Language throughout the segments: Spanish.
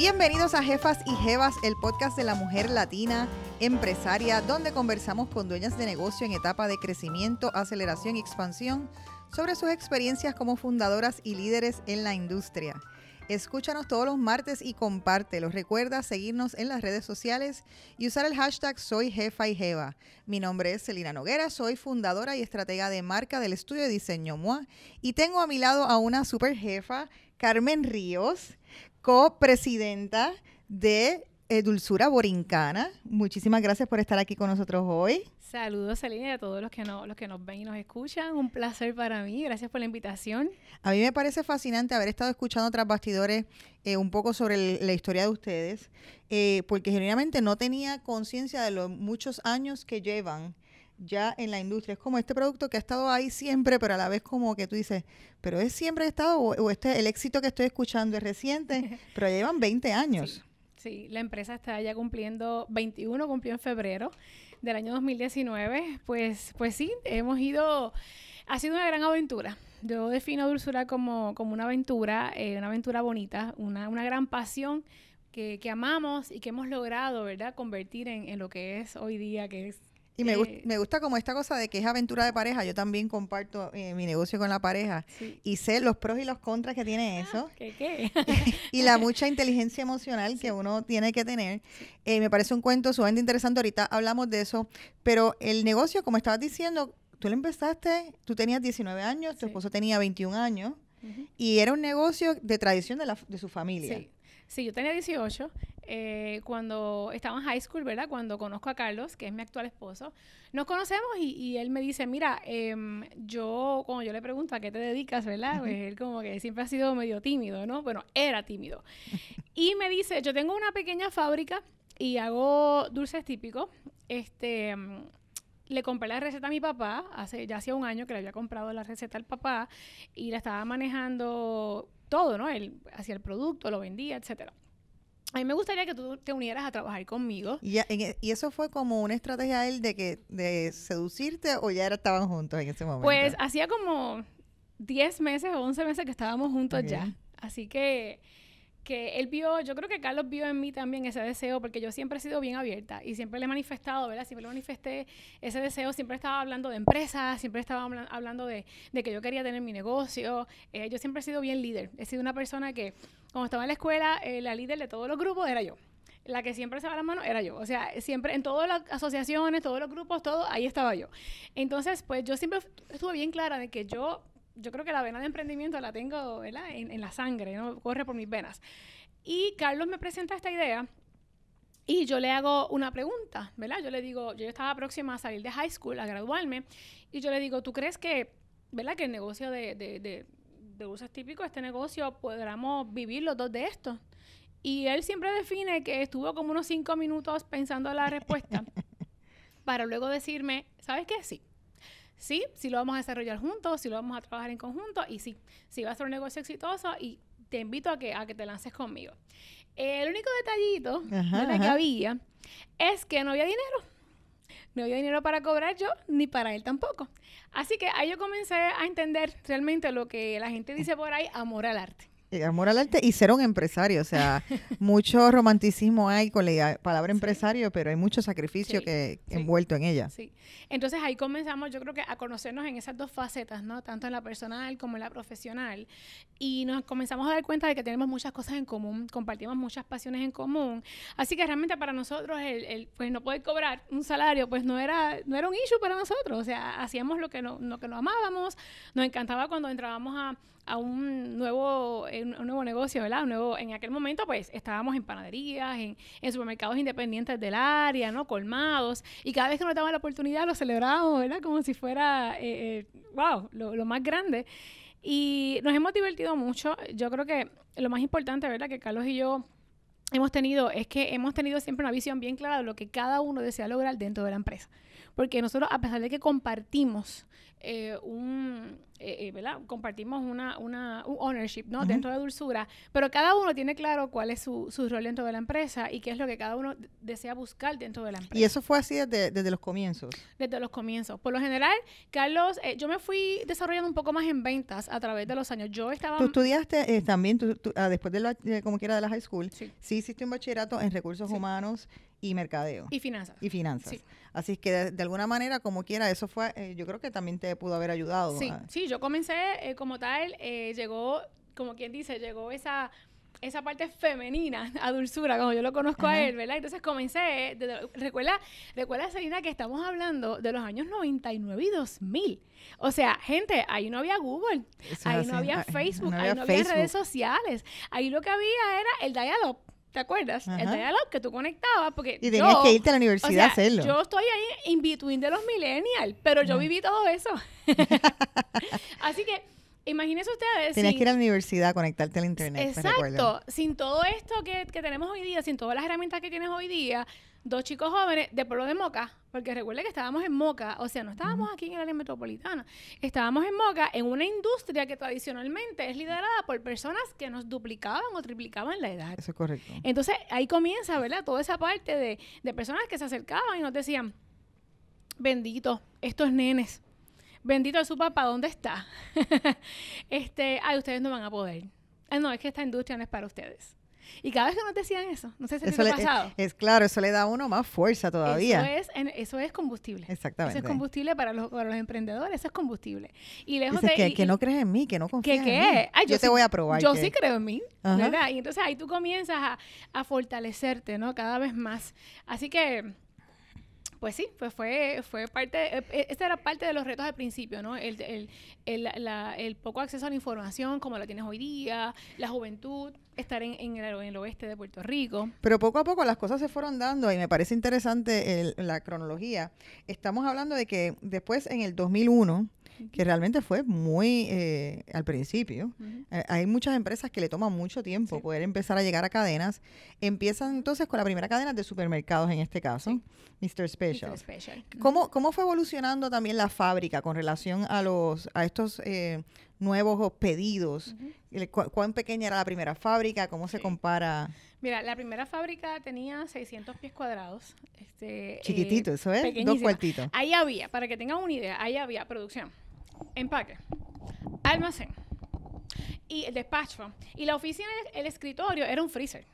Bienvenidos a Jefas y Jevas, el podcast de la mujer latina empresaria, donde conversamos con dueñas de negocio en etapa de crecimiento, aceleración y expansión sobre sus experiencias como fundadoras y líderes en la industria. Escúchanos todos los martes y compártelo. Recuerda seguirnos en las redes sociales y usar el hashtag Soy Jefa y Jeva. Mi nombre es Celina Noguera, soy fundadora y estratega de marca del estudio de diseño MOA y tengo a mi lado a una super jefa, Carmen Ríos, copresidenta de eh, Dulzura Borincana. Muchísimas gracias por estar aquí con nosotros hoy. Saludos, Celina, y a todos los que, no, los que nos ven y nos escuchan. Un placer para mí. Gracias por la invitación. A mí me parece fascinante haber estado escuchando tras bastidores eh, un poco sobre la historia de ustedes, eh, porque genuinamente no tenía conciencia de los muchos años que llevan ya en la industria. Es como este producto que ha estado ahí siempre, pero a la vez como que tú dices, pero es siempre estado, o, este, el éxito que estoy escuchando es reciente, pero llevan 20 años. Sí, la empresa está ya cumpliendo, 21 cumplió en febrero del año 2019. Pues, pues sí, hemos ido, ha sido una gran aventura. Yo defino Dulzura como, como una aventura, eh, una aventura bonita, una, una gran pasión que, que, amamos y que hemos logrado, ¿verdad?, convertir en, en lo que es hoy día, que es y me, gusta, me gusta como esta cosa de que es aventura de pareja. Yo también comparto eh, mi negocio con la pareja y sé los pros y los contras que tiene ah, eso. ¿Qué, qué? y la mucha inteligencia emocional que uno tiene que tener. Eh, me parece un cuento sumamente interesante. Ahorita hablamos de eso. Pero el negocio, como estabas diciendo, tú lo empezaste, tú tenías 19 años, tu esposo tenía 21 años. Y era un negocio de tradición de, la, de su familia. Sí. Sí, yo tenía 18 eh, cuando estaba en high school, ¿verdad? Cuando conozco a Carlos, que es mi actual esposo. Nos conocemos y, él me dice, mira, em, yo, cuando yo le pregunto a qué te dedicas, ¿verdad? Pues él como que siempre ha sido medio tímido, ¿no? Bueno, era tímido. Y me dice, yo tengo una pequeña fábrica y hago dulces típicos. Este em, le compré la receta a mi papá, hace ya hacía un año que le había comprado la receta al papá y la estaba manejando todo, ¿no? Él hacía el producto, lo vendía, etcétera. A mí me gustaría que tú te unieras a trabajar conmigo. ¿Y, e, y eso fue como una estrategia de él de que de seducirte o ya estaban juntos en ese momento? Pues hacía como 10 meses o 11 meses que estábamos juntos ya. Así que que él vio, yo creo que Carlos vio en mí también ese deseo, porque yo siempre he sido bien abierta y siempre le he manifestado, ¿verdad? Siempre le manifesté ese deseo, siempre estaba hablando de empresas, siempre estaba hablando de, que yo quería tener mi negocio. Eh, yo siempre he sido bien líder. He sido una persona que, cuando estaba en la escuela, eh, la líder de todos los grupos era yo. La que siempre se va las manos era yo. O sea, siempre en todas las asociaciones, todos los grupos, todo, ahí estaba yo. Entonces, pues yo siempre estuve bien clara de que yo yo creo que la vena de emprendimiento la tengo En, la sangre, ¿no? corre por mis venas. Y Carlos me presenta esta idea y yo le hago una pregunta, ¿verdad? Yo le digo, yo estaba próxima a salir de high school, a graduarme, y yo le digo, ¿tú crees que, ¿verdad? Que el negocio de, de, de, de usos típicos, este negocio, podamos vivir los dos de esto? Y él siempre define que estuvo como unos cinco minutos pensando la respuesta para luego decirme, ¿sabes qué? Sí sí, sí lo vamos a desarrollar juntos, sí lo vamos a trabajar en conjunto y sí, sí va a ser un negocio exitoso y te invito a que, a que te lances conmigo. El único detallito de que había es que no había dinero. No había dinero para cobrar yo, ni para él tampoco. Así que ahí yo comencé a entender realmente lo que la gente dice por ahí, amor al arte. Eh, amor al arte y ser un empresario. O sea, mucho romanticismo hay con la palabra empresario, pero hay mucho sacrificio que envuelto en ella. Sí. Entonces ahí comenzamos, yo creo que a conocernos en esas dos facetas, ¿no? Tanto en la personal como en la profesional. Y nos comenzamos a dar cuenta de que tenemos muchas cosas en común, compartimos muchas pasiones en común. Así que realmente para nosotros el, pues no poder cobrar un salario, pues no era, no era un issue para nosotros. O sea, hacíamos lo que, no, lo que nos amábamos. Nos encantaba cuando entrábamos a a un nuevo, eh, un nuevo negocio, ¿verdad? Un nuevo, en aquel momento, pues, estábamos en panaderías, en, supermercados independientes del área, ¿no? Colmados. Y cada vez que nos daban la oportunidad, lo celebrábamos, ¿verdad? Como si fuera, eh, wow, eh, lo, lo, más grande. Y nos hemos divertido mucho. Yo creo que lo más importante, ¿verdad? Que Carlos y yo hemos tenido es que hemos tenido siempre una visión bien clara de lo que cada uno desea lograr dentro de la empresa. Porque nosotros, a pesar de que compartimos un eh, eh, ¿verdad? Compartimos una, una, un ownership, ¿no? Dentro de Dulzura, pero cada uno tiene claro cuál es su, su, rol dentro de la empresa y qué es lo que cada uno desea buscar dentro de la empresa. ¿Y eso fue así desde, desde los comienzos? Desde los comienzos. Por lo general, Carlos, eh, yo me fui desarrollando un poco más en ventas a través de los años. Yo estaba... ¿Tú estudiaste eh, también, tú, ah, después de, la, como quiera, de la high school? Sí. Sí hiciste un bachillerato en recursos humanos y mercadeo. Y finanzas. Y finanzas. Así que de, alguna manera, como quiera, eso fue, eh, yo creo que también te pudo haber ayudado. Sí, sí, yo comencé eh, como tal, eh, llegó, como quien dice, llegó esa esa parte femenina a dulzura, como yo lo conozco a él, ¿verdad? Entonces comencé, recuerda, recuerda, Selina, que estamos hablando de los años 99 y 2000. O sea, gente, ahí no había Google, ahí no había Facebook, ahí no había redes sociales. Ahí lo que había era el dial-up. ¿Te acuerdas? El diálogo que tú conectabas porque Y tenías que irte a la universidad a hacerlo. Yo estoy ahí in between de los millennials, pero yo viví todo eso. Así que imagínense ustedes. Tenías que ir a la universidad a conectarte al internet. Exacto. Sin todo esto que, que tenemos hoy día, sin todas las herramientas que tienes hoy día, dos chicos jóvenes de pueblo de Moca, porque recuerde que estábamos en Moca, o sea, no estábamos aquí en el área metropolitana, estábamos en Moca en una industria que tradicionalmente es liderada por personas que nos duplicaban o triplicaban la edad. Eso es correcto. Entonces ahí comienza, ¿verdad? Toda esa parte de, de personas que se acercaban y nos decían, bendito, estos nenes, bendito su papá, ¿dónde está? este, ay, ustedes no van a poder. no, es que esta industria no es para ustedes. Y cada vez que nos decían eso, no sé si eso ha pasado. Es, claro, eso le da a uno más fuerza todavía. Eso es, eso es combustible. Exactamente. Eso es combustible para los, para los emprendedores, eso es combustible. Y lejos de, que, que, no crees en mí, que no confías en mí. yo, te voy a probar. Yo sí creo en mí, ¿verdad? Y entonces ahí tú comienzas a, a fortalecerte, ¿no? Cada vez más. Así que pues sí, pues fue, fue parte, eh, eh, esta era parte de los retos al principio, ¿no? El, el, el, poco acceso a la información como la tienes hoy día, la juventud, estar en, en, el, oeste de Puerto Rico. Pero poco a poco las cosas se fueron dando y me parece interesante la cronología. Estamos hablando de que después en el 2001 que realmente fue muy eh, al principio. Eh, hay muchas empresas que le toman mucho tiempo poder empezar a llegar a cadenas. Empiezan entonces con la primera cadena de supermercados en este caso, Mr. Special. ¿Cómo, ¿Cómo fue evolucionando también la fábrica con relación a los a estos eh, nuevos pedidos? ¿Cuán pequeña era la primera fábrica? ¿Cómo se compara? Mira, la primera fábrica tenía 600 pies cuadrados. Este, Chiquitito, eso es, dos cuartitos. Ahí había, para que tengan una idea, ahí había producción empaque, almacén y el despacho. Y la oficina, el escritorio era un freezer.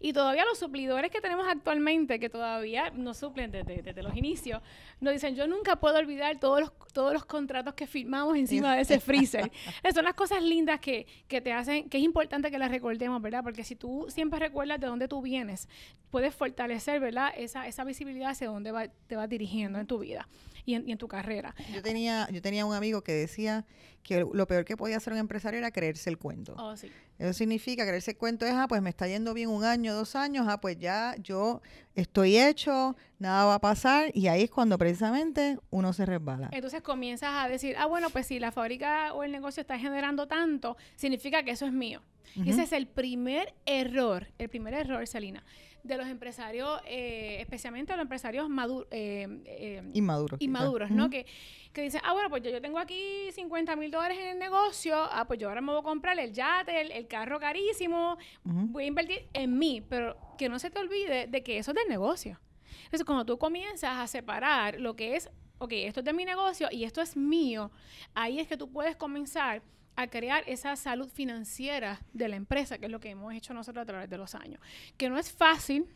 Y todavía los suplidores que tenemos actualmente, que todavía nos suplen desde, los inicios, nos dicen, yo nunca puedo olvidar todos los, todos los contratos que firmamos encima de ese freezer. son las cosas lindas que, que, te hacen, que es importante que las recordemos, ¿verdad? Porque si tú siempre recuerdas de dónde tú vienes, puedes fortalecer, ¿verdad? Esa, esa visibilidad hacia dónde va, te vas dirigiendo en tu vida y en, tu carrera. Yo tenía, yo tenía un amigo que decía que lo peor que podía hacer un empresario era creerse el cuento. Oh, sí. Eso significa creerse el cuento es, ah, pues me está yendo bien un año, dos años, ah, pues ya yo estoy hecho, nada va a pasar y ahí es cuando precisamente uno se resbala. Entonces comienzas a decir, ah, bueno, pues si la fábrica o el negocio está generando tanto, significa que eso es mío. Ese es el primer error, el primer error, Salina de los empresarios, eh, especialmente los empresarios maduros. Eh, eh, inmaduros. Inmaduros, ¿no? que, que dicen, ah, bueno, pues yo, tengo aquí 50 mil dólares en el negocio, ah, pues yo ahora me voy a comprar el yate, el, carro carísimo, voy a invertir en mí, pero que no se te olvide de que eso es del negocio. Entonces, cuando tú comienzas a separar lo que es, ok, esto es de mi negocio y esto es mío, ahí es que tú puedes comenzar a crear esa salud financiera de la empresa, que es lo que hemos hecho nosotros a través de los años. Que no es fácil,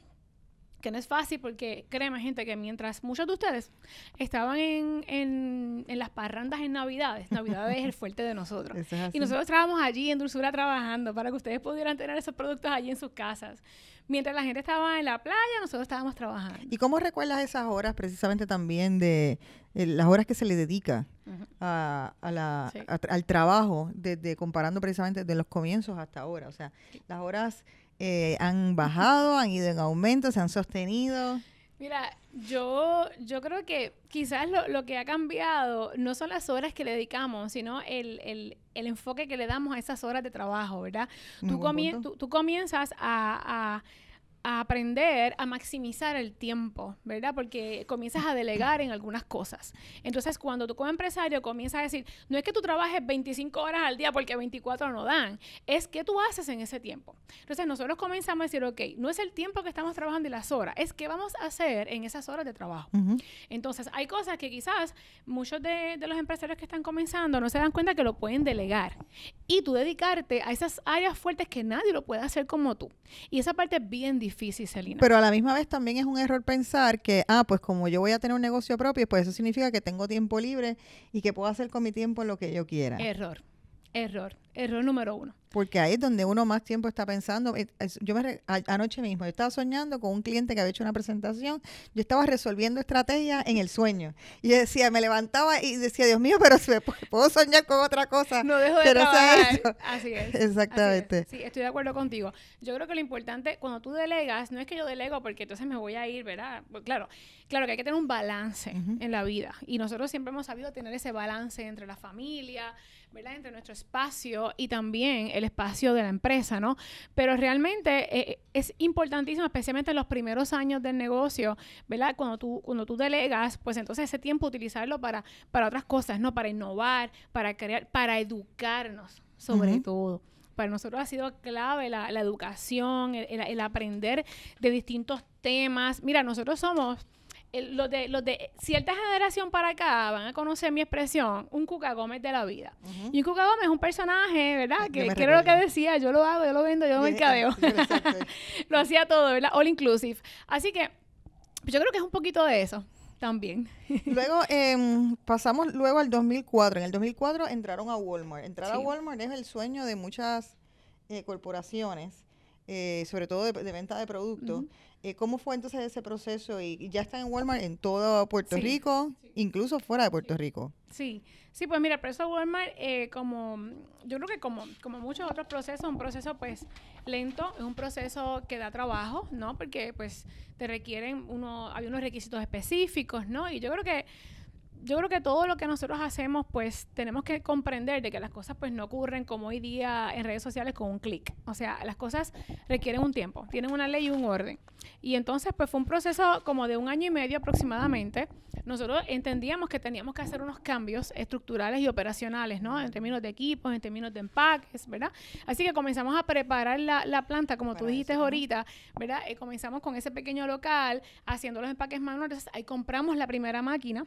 que no es fácil porque créeme gente que mientras muchos de ustedes estaban en, en, en las parrandas en Navidades, Navidades es el fuerte de nosotros. y nosotros estábamos allí en Dulzura trabajando para que ustedes pudieran tener esos productos allí en sus casas. Mientras la gente estaba en la playa, nosotros estábamos trabajando. ¿Y cómo recuerdas esas horas precisamente también de eh, las horas que se le dedica a, la, al trabajo, desde comparando precisamente de los comienzos hasta ahora? O sea, las horas eh, han bajado, han ido en aumento, se han sostenido. Mira, yo, yo creo que quizás lo, lo, que ha cambiado no son las horas que le dedicamos, sino el, el, el enfoque que le damos a esas horas de trabajo, ¿verdad? Tú, tú, tú, comienzas a, a, aprender a maximizar el tiempo, ¿verdad? Porque comienzas a delegar en algunas cosas. Entonces, cuando tú como empresario comienzas a decir, no es que tú trabajes 25 horas al día porque 24 no dan, es que tú haces en ese tiempo. Entonces, nosotros comenzamos a decir, ok, no es el tiempo que estamos trabajando y las horas, es qué vamos a hacer en esas horas de trabajo. Entonces, hay cosas que quizás muchos de, de los empresarios que están comenzando no se dan cuenta que lo pueden delegar. Y tú dedicarte a esas áreas fuertes que nadie lo puede hacer como tú. Y esa parte es bien difícil, Celina. Pero a la misma vez también es un error pensar que, ah, pues como yo voy a tener un negocio propio, pues eso significa que tengo tiempo libre y que puedo hacer con mi tiempo lo que yo quiera. Error, error, error número uno. Porque ahí es donde uno más tiempo está pensando. Eh, yo me anoche mismo, yo estaba soñando con un cliente que había hecho una presentación. Yo estaba resolviendo estrategias en el sueño. Y decía, me levantaba y decía, Dios mío, pero puedo soñar con otra cosa. No dejo de trabajar. Así es. Exactamente. Sí, estoy de acuerdo contigo. Yo creo que lo importante, cuando tú delegas, no es que yo delego porque entonces me voy a ir, ¿verdad? Pues claro, claro que hay que tener un balance en la vida. Y nosotros siempre hemos sabido tener ese balance entre la familia, ¿verdad? Entre nuestro espacio y también el espacio de la empresa, ¿no? Pero realmente eh, es importantísimo, especialmente en los primeros años del negocio, ¿verdad? Cuando tú, cuando tú delegas, pues entonces ese tiempo utilizarlo para, para otras cosas, ¿no? Para innovar, para crear, para educarnos, sobre todo para nosotros ha sido clave la, educación, el, aprender de distintos temas. Mira, nosotros somos los de, los de cierta generación para acá van a conocer mi expresión, un Cuca Gómez de la vida. Y un Cuca Gómez es un personaje, ¿verdad? Que, era lo que decía, yo lo hago, yo lo vendo, yo lo mercadeo. lo hacía todo, ¿verdad? All inclusive. Así que yo creo que es un poquito de eso también. luego em, pasamos luego al 2004. En el 2004 entraron a Walmart. Entrar a Walmart es el sueño de muchas eh, corporaciones. Eh, sobre todo de, venta de productos. Eh, ¿Cómo fue entonces ese proceso? Y, ya está en Walmart en todo Puerto Rico, incluso fuera de Puerto Rico. Sí, sí, pues mira, el proceso Walmart, eh, como yo creo que como, como muchos otros procesos, un proceso pues lento, es un proceso que da trabajo, ¿no? Porque pues te requieren, uno, hay unos requisitos específicos, ¿no? Y yo creo que yo creo que todo lo que nosotros hacemos, pues tenemos que comprender de que las cosas pues no ocurren como hoy día en redes sociales con un clic. O sea, las cosas requieren un tiempo, tienen una ley y un orden. Y entonces pues fue un proceso como de un año y medio aproximadamente. Nosotros entendíamos que teníamos que hacer unos cambios estructurales y operacionales, ¿no? En términos de equipos, en términos de empaques, ¿verdad? Así que comenzamos a preparar la, planta, como tú dijiste ahorita, ¿verdad? Eh, comenzamos con ese pequeño local, haciendo los empaques manuales. Ahí compramos la primera máquina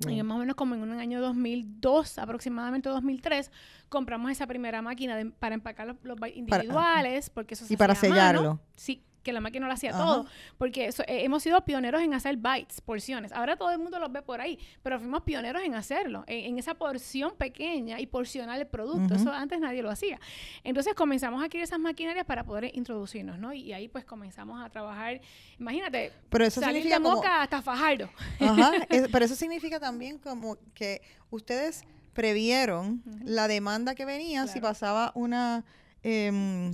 y más o menos como en un año 2002, aproximadamente 2003, compramos esa primera máquina para empacar los, individuales, porque eso se Y para sellarlo. Sí, que la máquina lo hacía todo, porque eh, hemos sido pioneros en hacer bytes, porciones. Ahora todo el mundo los ve por ahí, pero fuimos pioneros en hacerlo, en, esa porción pequeña y porcionar el producto. Eso antes nadie lo hacía. Entonces comenzamos a adquirir esas maquinarias para poder introducirnos, ¿no? Y, ahí pues comenzamos a trabajar, imagínate, pero eso salir de Moca hasta Fajardo. Ajá, pero eso significa también como que ustedes previeron la demanda que venía si pasaba una Em,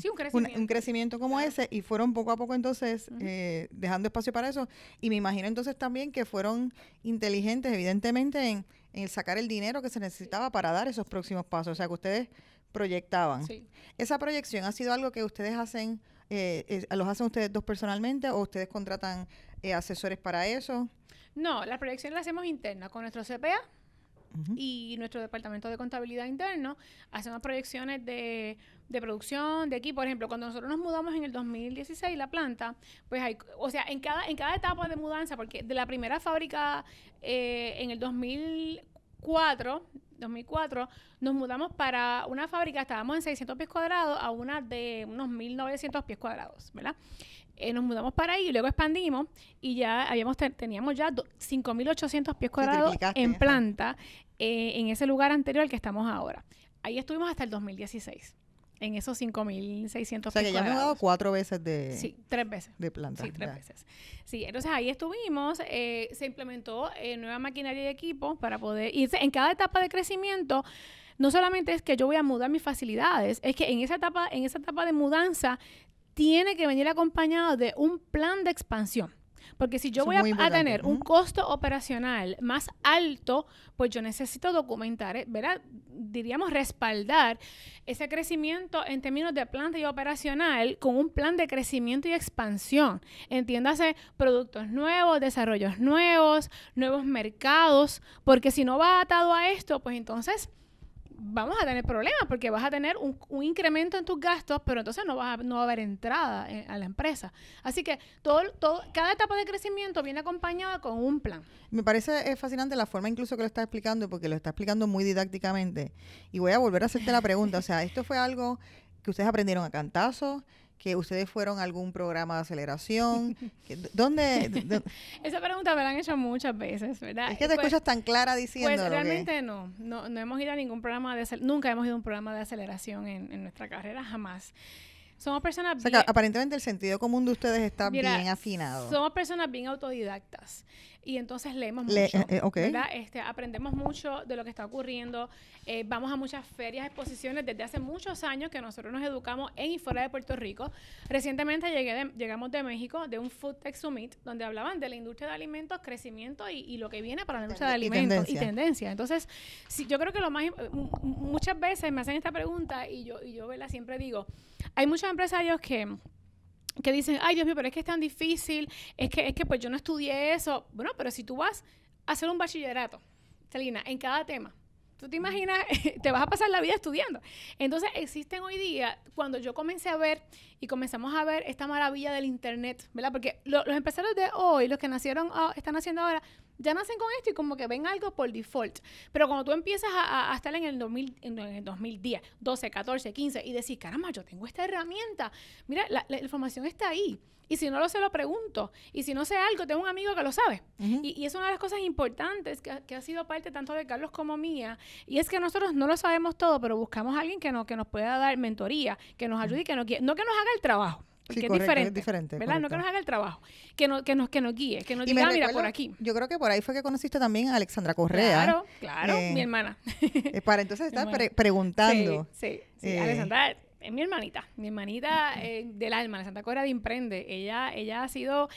un, crecimiento. como ese y fueron poco a poco entonces eh, dejando espacio para eso. Y me imagino entonces también que fueron inteligentes, evidentemente, en, en sacar el dinero que se necesitaba para dar esos próximos pasos. O sea, que ustedes proyectaban. Esa proyección ha sido algo que ustedes hacen, eh, los hacen ustedes dos personalmente o ustedes contratan eh, asesores para eso. No, la proyección la hacemos interna con nuestro CPA y nuestro departamento de contabilidad interno hacemos proyecciones de, de, producción, de aquí. Por ejemplo, cuando nosotros nos mudamos en el 2016, la planta, pues hay, o sea, en cada, en cada etapa de mudanza, porque de la primera fábrica eh, en el 2004, 2004, nos mudamos para una fábrica, estábamos en 600 pies cuadrados a una de unos 1900 pies cuadrados, ¿verdad? Eh, nos mudamos para ahí y luego expandimos y ya habíamos teníamos ya 5.800 pies cuadrados en planta eh, en ese lugar anterior al que estamos ahora. Ahí estuvimos hasta el 2016 en esos 5.600 O sea, que ya hemos dado cuatro veces de... Sí, tres veces. De planta. Sí, tres veces. Sí, entonces ahí estuvimos, eh, se implementó nueva maquinaria y equipo para poder... Y en cada etapa de crecimiento, no solamente es que yo voy a mudar mis facilidades, es que en esa etapa, en esa etapa de mudanza tiene que venir acompañado de un plan de expansión. Porque si yo voy a, tener un costo operacional más alto, pues yo necesito documentar, eh, ¿verdad? Diríamos respaldar ese crecimiento en términos de planta y operacional con un plan de crecimiento y expansión. Entiéndase productos nuevos, desarrollos nuevos, nuevos mercados, porque si no va atado a esto, pues entonces vamos a tener problemas porque vas a tener un, incremento en tus gastos, pero entonces no, vas a, no va a haber entrada a la empresa. Así que todo, todo, cada etapa de crecimiento viene acompañada con un plan. Me parece eh, fascinante la forma incluso que lo está explicando, porque lo está explicando muy didácticamente. Y voy a volver a hacerte la pregunta. O sea, esto fue algo que ustedes aprendieron a cantazo, que ustedes fueron a algún programa de aceleración. ¿Dónde? Esa pregunta me la han hecho muchas veces, ¿verdad? Es que te pues, escuchas tan clara diciendo. Pues realmente no, no, no hemos ido a ningún programa de nunca hemos ido a un programa de aceleración en, en nuestra carrera, jamás. Somos personas o sea, aparentemente el sentido común de ustedes está bien afinado. Somos personas bien autodidactas y entonces leemos mucho, eh, eh, Este, aprendemos mucho de lo que está ocurriendo. Eh, vamos a muchas ferias, exposiciones desde hace muchos años que nosotros nos educamos en y fuera de Puerto Rico. Recientemente llegué llegamos de México de un Food Tech Summit donde hablaban de la industria de alimentos, crecimiento y, lo que viene para la industria de alimentos y tendencia. Entonces, yo creo que lo más muchas veces me hacen esta pregunta y yo y yo siempre digo, hay muchos empresarios que que dicen, ay Dios mío, pero es que es tan difícil, es que, es que pues yo no estudié eso. Bueno, pero si tú vas a hacer un bachillerato, Celina, en cada tema, tú te imaginas, te vas a pasar la vida estudiando. Entonces existen hoy día, cuando yo comencé a ver y comenzamos a ver esta maravilla del Internet, ¿verdad? Porque los empresarios de hoy, los que nacieron, ah, están haciendo ahora, ya nacen con esto y como que ven algo por default. Pero cuando tú empiezas a, estar en el, 2000, en el 2010, 12, 14, 15 y decir, caramba, yo tengo esta herramienta, mira, la, información está ahí. Y si no lo sé, lo pregunto. Y si no sé algo, tengo un amigo que lo sabe. y, es una de las cosas importantes que, ha sido parte tanto de Carlos como mía. Y es que nosotros no lo sabemos todo, pero buscamos a alguien que, no, que nos pueda dar mentoría, que nos ayude y que no, no que nos haga el trabajo es diferente, ¿verdad? No que nos haga el trabajo, que, no, que, nos, que nos guíe, que nos diga, ah, mira, por aquí. Yo creo que por ahí fue que conociste también a Alexandra Correa. Claro, claro, mi eh, hermana. Eh, para entonces estar preguntando. Sí, sí, eh, Alexandra es mi hermanita, mi hermanita del alma, Alexandra Correa de Imprende. Ella, ella ha sido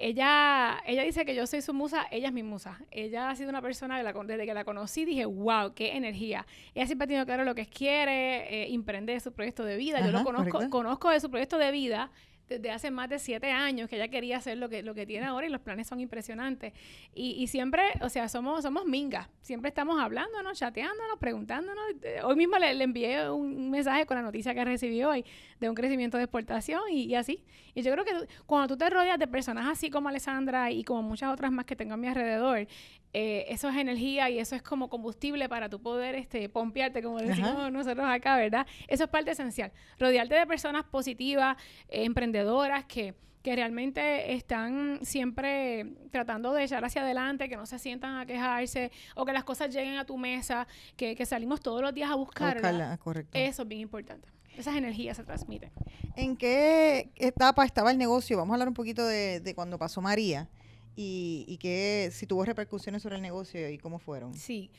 ella, ella dice que yo soy su musa, ella es mi musa. Ella ha sido una persona que la, desde que la conocí dije, wow, qué energía. Ella siempre ha tenido claro lo que quiere, eh, emprender su proyecto de vida. yo lo conozco, conozco de su proyecto de vida desde hace más de siete años que ella quería hacer lo que, lo que tiene ahora y los planes son impresionantes. Y, y siempre, o sea, somos, somos mingas. Siempre estamos hablándonos, chateándonos, preguntándonos. Eh, hoy mismo le, envié un mensaje con la noticia que recibió hoy de un crecimiento de exportación y, así. Y yo creo que cuando tú te rodeas de personas así como Alessandra y como muchas otras más que tengo a mi alrededor, eh, eso es energía y eso es como combustible para tu poder este, pompearte, como decimos nosotros acá, ¿verdad? Eso es parte esencial. Rodearte de personas positivas, eh, emprendedoras que, que realmente están siempre tratando de echar hacia adelante, que no se sientan a quejarse o que las cosas lleguen a tu mesa, que, que salimos todos los días a buscarla. correcto. Eso es bien importante. Esas energías se transmiten. ¿En qué etapa estaba el negocio? Vamos a hablar un poquito de, de cuando pasó María y, y que si tuvo repercusiones sobre el negocio y cómo fueron. Sí.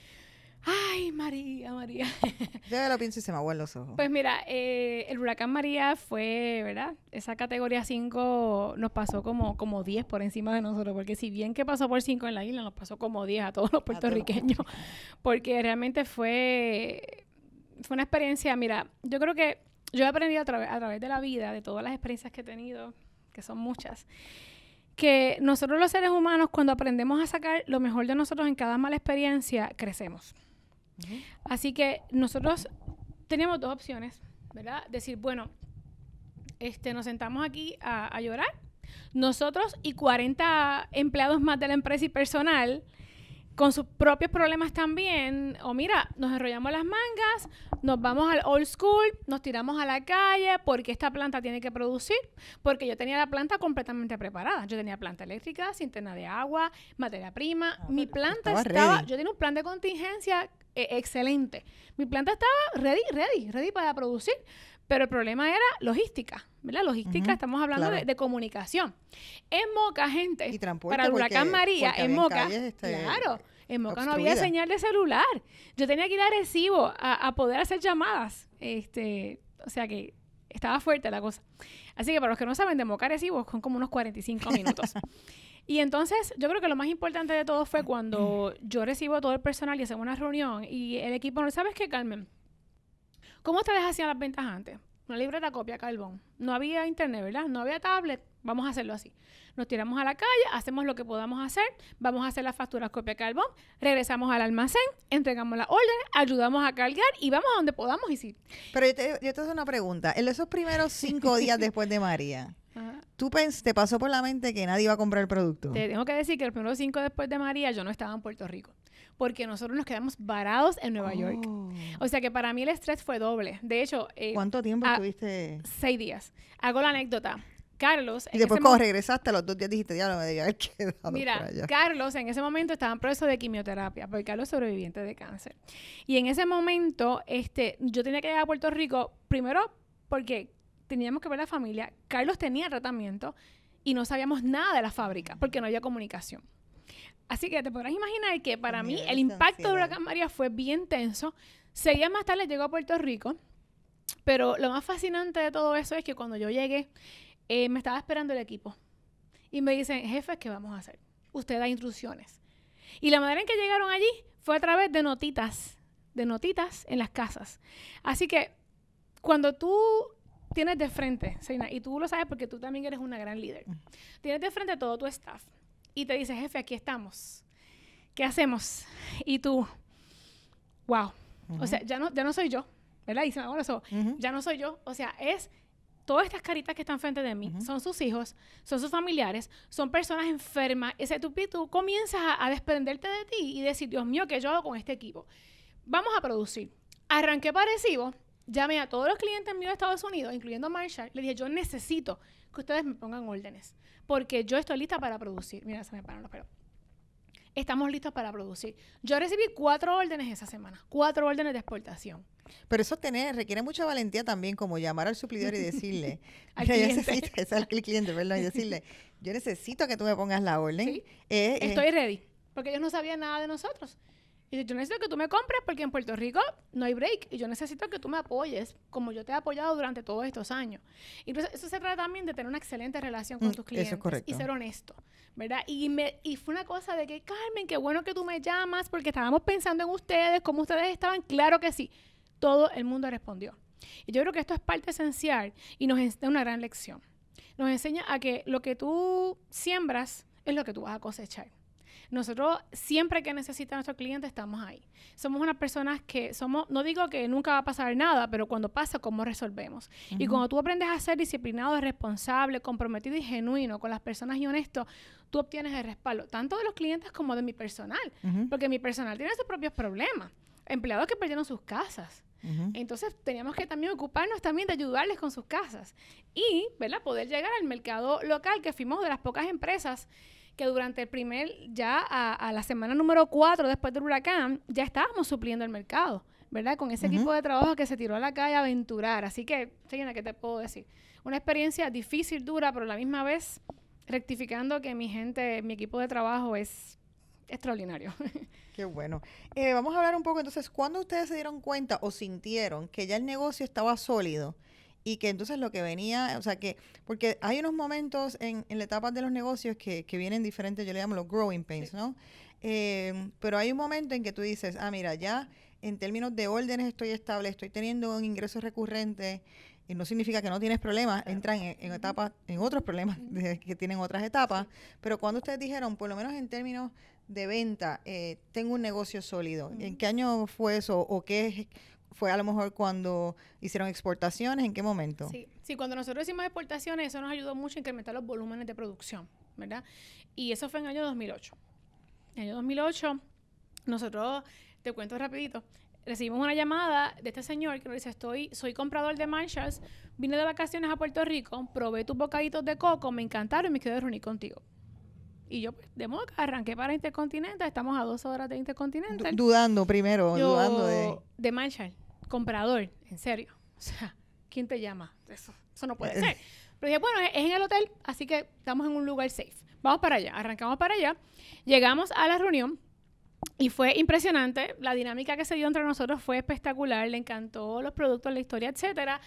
Ay, María, María. Ya lo pienso y se me aguan los ojos. Pues mira, eh, el huracán María fue, ¿verdad? Esa categoría 5 nos pasó como, como 10 por encima de nosotros, porque si bien que pasó por 5 en la isla, nos pasó como 10 a todos los puertorriqueños, porque realmente fue, fue una experiencia, mira, yo creo que yo he aprendido a, a través de la vida, de todas las experiencias que he tenido, que son muchas, que nosotros los seres humanos, cuando aprendemos a sacar lo mejor de nosotros en cada mala experiencia, crecemos. Así que nosotros teníamos dos opciones, ¿verdad? Decir, bueno, este, nos sentamos aquí a, a llorar, nosotros y 40 empleados más de la empresa y personal, con sus propios problemas también, o mira, nos enrollamos las mangas, nos vamos al old school, nos tiramos a la calle porque esta planta tiene que producir, porque yo tenía la planta completamente preparada. Yo tenía planta eléctrica, cinterna de agua, materia prima. Ah, Mi planta estaba, yo tenía un plan de contingencia eh, excelente. Mi planta estaba ready, ready, ready para producir. Pero el problema era logística, ¿verdad? Logística, estamos hablando de, comunicación. En Moca, gente, para el huracán María, en Moca, este, claro, en Moca no había señal de celular. Yo tenía que ir a Recibo a, poder hacer llamadas. Este, o sea que estaba fuerte la cosa. Así que para los que no saben, de Moca Arecibo son como unos 45 minutos. y entonces, yo creo que lo más importante de todo fue cuando yo recibo todo el personal y hacemos una reunión y el equipo, ¿sabes qué, Carmen? ¿Cómo ustedes hacían las ventas antes? Una libreta copia carbón. No había internet, ¿verdad? No había tablet. Vamos a hacerlo así. Nos tiramos a la calle, hacemos lo que podamos hacer, vamos a hacer las facturas copia carbón, regresamos al almacén, entregamos la orden, ayudamos a cargar y vamos a donde podamos y sí. Pero yo te, yo te hago una pregunta. En esos primeros cinco días después de María, ¿tú te pasó por la mente que nadie iba a comprar el producto? Te tengo que decir que los primeros cinco después de María yo no estaba en Puerto Rico porque nosotros nos quedamos varados en Nueva York. Oh. O sea que para mí el estrés fue doble. De hecho... Eh, ¿Cuánto tiempo estuviste? Seis días. Hago la anécdota. Carlos. Y después, cuando regresaste a los dos días, dijiste, ya no me debía haber quedado. Mira, Carlos en ese momento estaba en proceso de quimioterapia, porque Carlos es sobreviviente de cáncer. Y en ese momento, este, yo tenía que llegar a Puerto Rico, primero porque teníamos que ver la familia. Carlos tenía tratamiento y no sabíamos nada de la fábrica, porque no había comunicación. Así que te podrás imaginar que para mí el impacto de Huracán María fue bien tenso. Seguía más tarde, llegó a Puerto Rico. Pero lo más fascinante de todo eso es que cuando yo llegué, eh, me estaba esperando el equipo. Y me dicen, jefe, ¿qué vamos a hacer? Usted da instrucciones. Y la manera en que llegaron allí fue a través de notitas, de notitas en las casas. Así que cuando tú tienes de frente, Seina, y tú lo sabes porque tú también eres una gran líder, tienes de frente a todo tu staff y te dice, jefe, aquí estamos. ¿Qué hacemos? Y tú, wow. O sea, ya no, ya no soy yo, ¿verdad? Y se me eso, ya no soy yo. O sea, es todas estas caritas que están frente de mí, son sus hijos, son sus familiares, son personas enfermas. Ese tú, tú comienzas a, desprenderte de ti y decir, Dios mío, ¿qué yo hago con este equipo? Vamos a producir. Arranqué parecido, llamé a todos los clientes míos de Estados Unidos, incluyendo Marshall, le dije, yo necesito que ustedes me pongan órdenes, porque yo estoy lista para producir. Mira, se me paran los pelos. Estamos listos para producir. Yo recibí cuatro órdenes esa semana, cuatro órdenes de exportación. Pero eso tener, requiere mucha valentía también, como llamar al suplidor y decirle, al cliente. es al cliente, perdón, y decirle, yo necesito que tú me pongas la orden. Eh, eh, Estoy ready, porque ellos no sabían nada de nosotros. Y yo necesito que tú me compres porque en Puerto Rico no hay break y yo necesito que tú me apoyes como yo te he apoyado durante todos estos años. Y entonces eso se trata también de tener una excelente relación con mm, tus clientes y ser honesto, ¿verdad? Y, me, y fue una cosa de que, Carmen, qué bueno que tú me llamas porque estábamos pensando en ustedes, cómo ustedes estaban, claro que sí. Todo el mundo respondió. Y yo creo que esto es parte esencial y nos enseña una gran lección. Nos enseña a que lo que tú siembras es lo que tú vas a cosechar. Nosotros siempre que necesita nuestro cliente estamos ahí. Somos unas personas que somos, no digo que nunca va a pasar nada, pero cuando pasa, ¿cómo resolvemos? Y cuando tú aprendes a ser disciplinado, responsable, comprometido y genuino con las personas y honesto, tú obtienes el respaldo, tanto de los clientes como de mi personal, porque mi personal tiene sus propios problemas. Empleados que perdieron sus casas. Entonces teníamos que también ocuparnos también de ayudarles con sus casas y, ¿verdad? Poder llegar al mercado local, que fuimos de las pocas empresas que durante el primer, ya a, la semana número 4 después del huracán, ya estábamos supliendo el mercado, ¿verdad? Con ese equipo de trabajo que se tiró a la calle a aventurar. Así que, Seguina, ¿qué te puedo decir? Una experiencia difícil, dura, pero a la misma vez rectificando que mi gente, mi equipo de trabajo es extraordinario. Qué bueno. Eh, vamos a hablar un poco entonces, ¿cuándo ustedes se dieron cuenta o sintieron que ya el negocio estaba sólido? Y que entonces lo que venía, o sea que, porque hay unos momentos en, en la etapa de los negocios que, que vienen diferentes, yo le llamo los growing pains, ¿no? Eh, pero hay un momento en que tú dices, ah, mira, ya en términos de órdenes estoy estable, estoy teniendo un ingreso recurrente, y no significa que no tienes problemas, entran en, etapas, en otros problemas que tienen otras etapas, pero cuando ustedes dijeron, por lo menos en términos de venta, eh, tengo un negocio sólido, ¿en qué año fue eso o qué fue a lo mejor cuando hicieron exportaciones, ¿en qué momento? Sí, sí, cuando nosotros hicimos exportaciones, eso nos ayudó mucho a incrementar los volúmenes de producción, ¿verdad? Y eso fue en el año 2008. En el año 2008, nosotros, te cuento rapidito, recibimos una llamada de este señor que nos dice, estoy, soy comprador de Marshalls, vine de vacaciones a Puerto Rico, probé tus bocaditos de coco, me encantaron y me quedé reunir contigo. Y yo, pues, de modo que arranqué para Intercontinental, estamos a dos horas de Intercontinental. dudando primero, dudando de... De Marshall, comprador, en serio. O sea, ¿quién te llama? Eso, eso no puede ser. Pero dije, bueno, es en el hotel, así que estamos en un lugar safe. Vamos para allá, arrancamos para allá. Llegamos a la reunión y fue impresionante. La dinámica que se dio entre nosotros fue espectacular. Le encantó los productos, la historia, etcétera.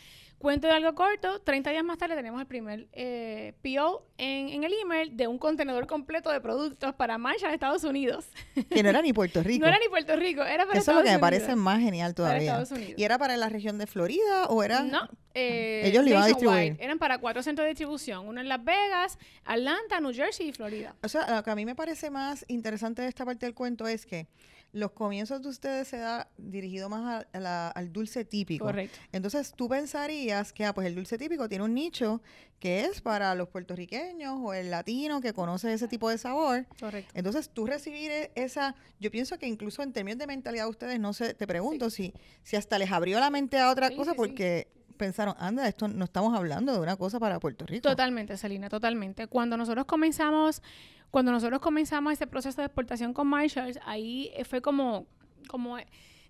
Cuento de algo corto, 30 días más tarde tenemos el primer eh, PO en, en, el email de un contenedor completo de productos para Marshall, Estados Unidos. Que no era ni Puerto Rico. no era ni Puerto Rico, era para Eso Estados es lo que me Unidos. parece más genial todavía. ¿Y era para la región de Florida o era...? No, eh, Ellos lo iban a distribuir. Eran para cuatro centros de distribución, uno en Las Vegas, Atlanta, New Jersey y Florida. O sea, lo que a mí me parece más interesante de esta parte del cuento es que los comienzos de ustedes se da dirigido más a- a la- al dulce típico. Correcto. Entonces tú pensarías que ah, pues el dulce típico tiene un nicho que es para los puertorriqueños o el latino que conoce ese tipo de sabor. Correcto. Entonces tú recibir esa, yo pienso que incluso en términos de mentalidad de ustedes, no sé, te pregunto si, si hasta les abrió la mente a otra Sí, cosa sí. porque pensaron, anda, esto no estamos hablando de una cosa para Puerto Rico. Totalmente, Selina, totalmente. Cuando nosotros comenzamos, cuando nosotros comenzamos ese proceso de exportación con Marshalls, ahí fue como, como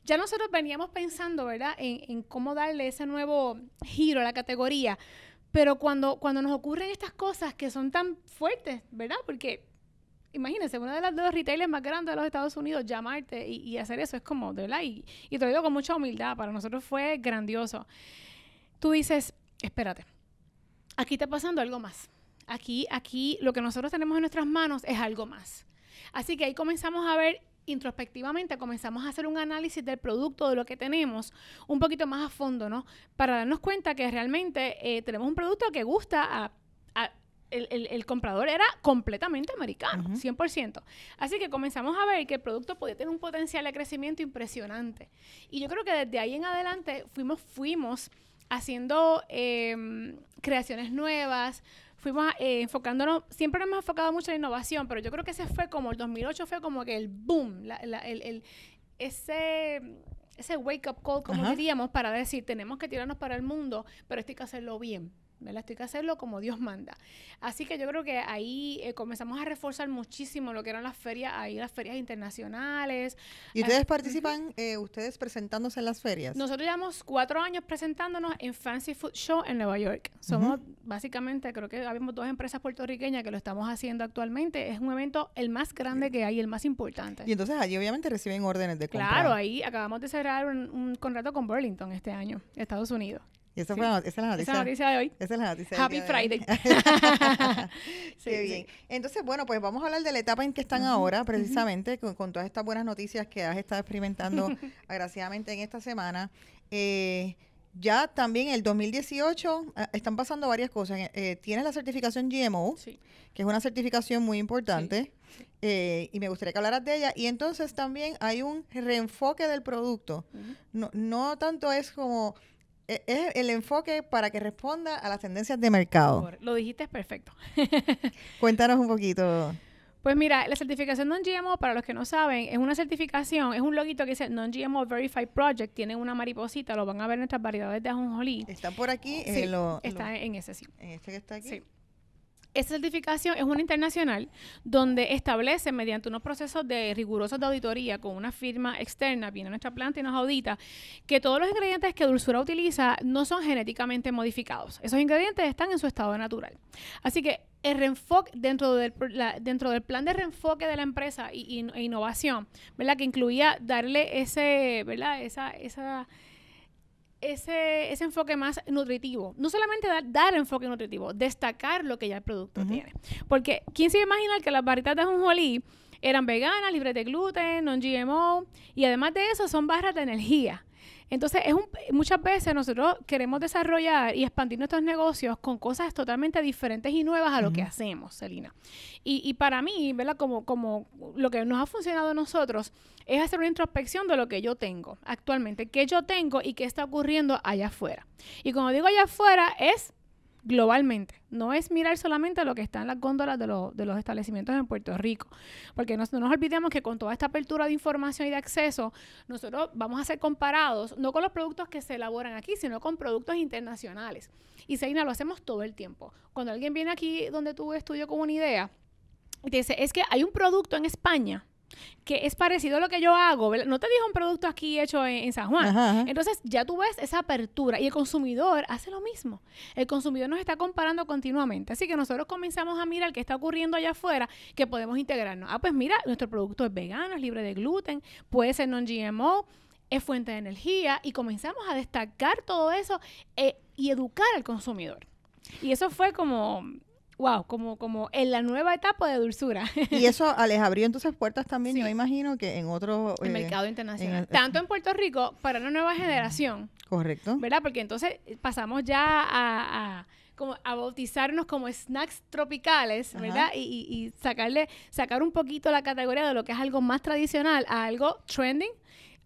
ya nosotros veníamos pensando, ¿verdad?, en, en cómo darle ese nuevo giro a la categoría. Pero cuando, cuando nos ocurren estas cosas que son tan fuertes, ¿verdad? Porque imagínense, uno de los, de los retailers más grandes de los Estados Unidos, llamarte y, y hacer eso es como, de verdad, y, y te lo digo con mucha humildad, para nosotros fue grandioso. Tú dices, espérate, aquí está pasando algo más. Aquí, aquí, lo que nosotros tenemos en nuestras manos es algo más. Así que ahí comenzamos a ver introspectivamente, comenzamos a hacer un análisis del producto, de lo que tenemos, un poquito más a fondo, ¿no? Para darnos cuenta que realmente eh, tenemos un producto que gusta a... a- el, el- el comprador era completamente americano, Ujú. 100%. Así que comenzamos a ver que el producto podía tener un potencial de crecimiento impresionante. Y yo creo que desde ahí en adelante fuimos, fuimos haciendo em, creaciones nuevas, fuimos eh, enfocándonos, siempre nos hemos enfocado mucho en la innovación, pero yo creo que ese fue como, el 2008 fue como que el boom, la- la- el, el- ese, ese wake up call, como Ajá. diríamos, para decir, tenemos que tirarnos para el mundo, pero esto hay que hacerlo bien. ¿Verdad? Esto hay que hacerlo como Dios manda. Así que yo creo que ahí eh, comenzamos a reforzar muchísimo lo que eran las ferias, ahí las ferias internacionales, ¿Y ustedes participan, eh, ustedes presentándose en las ferias? nosotros llevamos cuatro años presentándonos en Fancy Food Show en Nueva York. Somos básicamente, creo que habemos dos empresas puertorriqueñas que lo estamos haciendo actualmente. Es un evento el más grande que hay, el más importante. Y entonces allí obviamente reciben órdenes de compra. Claro, ahí acabamos de cerrar un, un contrato con Burlington este año, Estados Unidos. Y esa, sí. fue la, esa es la Esa noticia. es la noticia de hoy. Esa es la noticia. Happy de. Friday. Sí, Qué sí. bien. Entonces, bueno, pues vamos a hablar de la etapa en que están ahora, precisamente, con, con todas estas buenas noticias que has estado experimentando agraciadamente en esta semana. Eh, ya también el 2018 ah, están pasando varias cosas. Eh, tienes la certificación GMO, Sí. que es una certificación muy importante, eh, y me gustaría que hablaras de ella. Y entonces también hay un reenfoque del producto. No, no tanto es como... eh, Es el enfoque para que responda a las tendencias de mercado. Lo dijiste perfecto. Cuéntanos un poquito. Pues mira, la certificación Non-GMO, para los que no saben, es una certificación, es un loguito que dice Non-GMO Verified Project, tiene una mariposita, lo van a ver en nuestras variedades de ajonjolí. Están por aquí. Sí, eh, lo- está lo- en ese sí. en este que está aquí. Sí. Esta certificación es una internacional donde establece mediante unos procesos de rigurosos de auditoría con una firma externa, viene a nuestra planta y nos audita, que todos los ingredientes que Dulzura utiliza no son genéticamente modificados. Esos ingredientes están en su estado natural. Así que el reenfoque dentro del, la- dentro del plan de reenfoque de la empresa e innovación, ¿verdad? Que incluía darle ese, ¿verdad? Esa, esa, ese, ese enfoque más nutritivo. No solamente dar, dar enfoque nutritivo, destacar lo que ya el producto tiene. Porque, ¿quién se iba a imaginar que las barritas de ajonjolí eran veganas, libres de gluten, non-GMO, y además de eso son barras de energía? Entonces, es un, muchas veces nosotros queremos desarrollar y expandir nuestros negocios con cosas totalmente diferentes y nuevas a lo que hacemos, Celina. Y, y para mí, ¿verdad? Como, como lo que nos ha funcionado a nosotros es hacer una introspección de lo que yo tengo actualmente, qué yo tengo y qué está ocurriendo allá afuera. Y cuando digo allá afuera es globalmente, no es mirar solamente lo que está en las góndolas de, los- de los establecimientos en Puerto Rico, porque no, no nos olvidemos que con toda esta apertura de información y de acceso, nosotros vamos a ser comparados no con los productos que se elaboran aquí, sino con productos internacionales. Y Seina, lo hacemos todo el tiempo. Cuando alguien viene aquí donde tú estudio con una idea, y te dice, es que hay un producto en España que es parecido a lo que yo hago, ¿verdad? no te dijo un producto aquí hecho en, en San Juan. Ajá, ajá. Entonces ya tú ves esa apertura y el consumidor hace lo mismo. El consumidor nos está comparando continuamente. Así que nosotros comenzamos a mirar qué está ocurriendo allá afuera que podemos integrarnos. Ah, pues mira, nuestro producto es vegano, es libre de gluten, puede ser non-GMO. es fuente de energía y comenzamos a destacar todo eso eh, y educar al consumidor. Y eso fue como wow, como, como en la nueva etapa de dulzura. Y eso les abrió entonces puertas también, yo imagino que en otro... El eh, mercado internacional. Tanto en Puerto Rico para una nueva generación. Correcto. ¿Verdad? Porque entonces pasamos ya a, como a bautizarnos como snacks tropicales, ¿verdad? Y, y, sacarle, sacar un poquito la categoría de lo que es algo más tradicional a algo trending,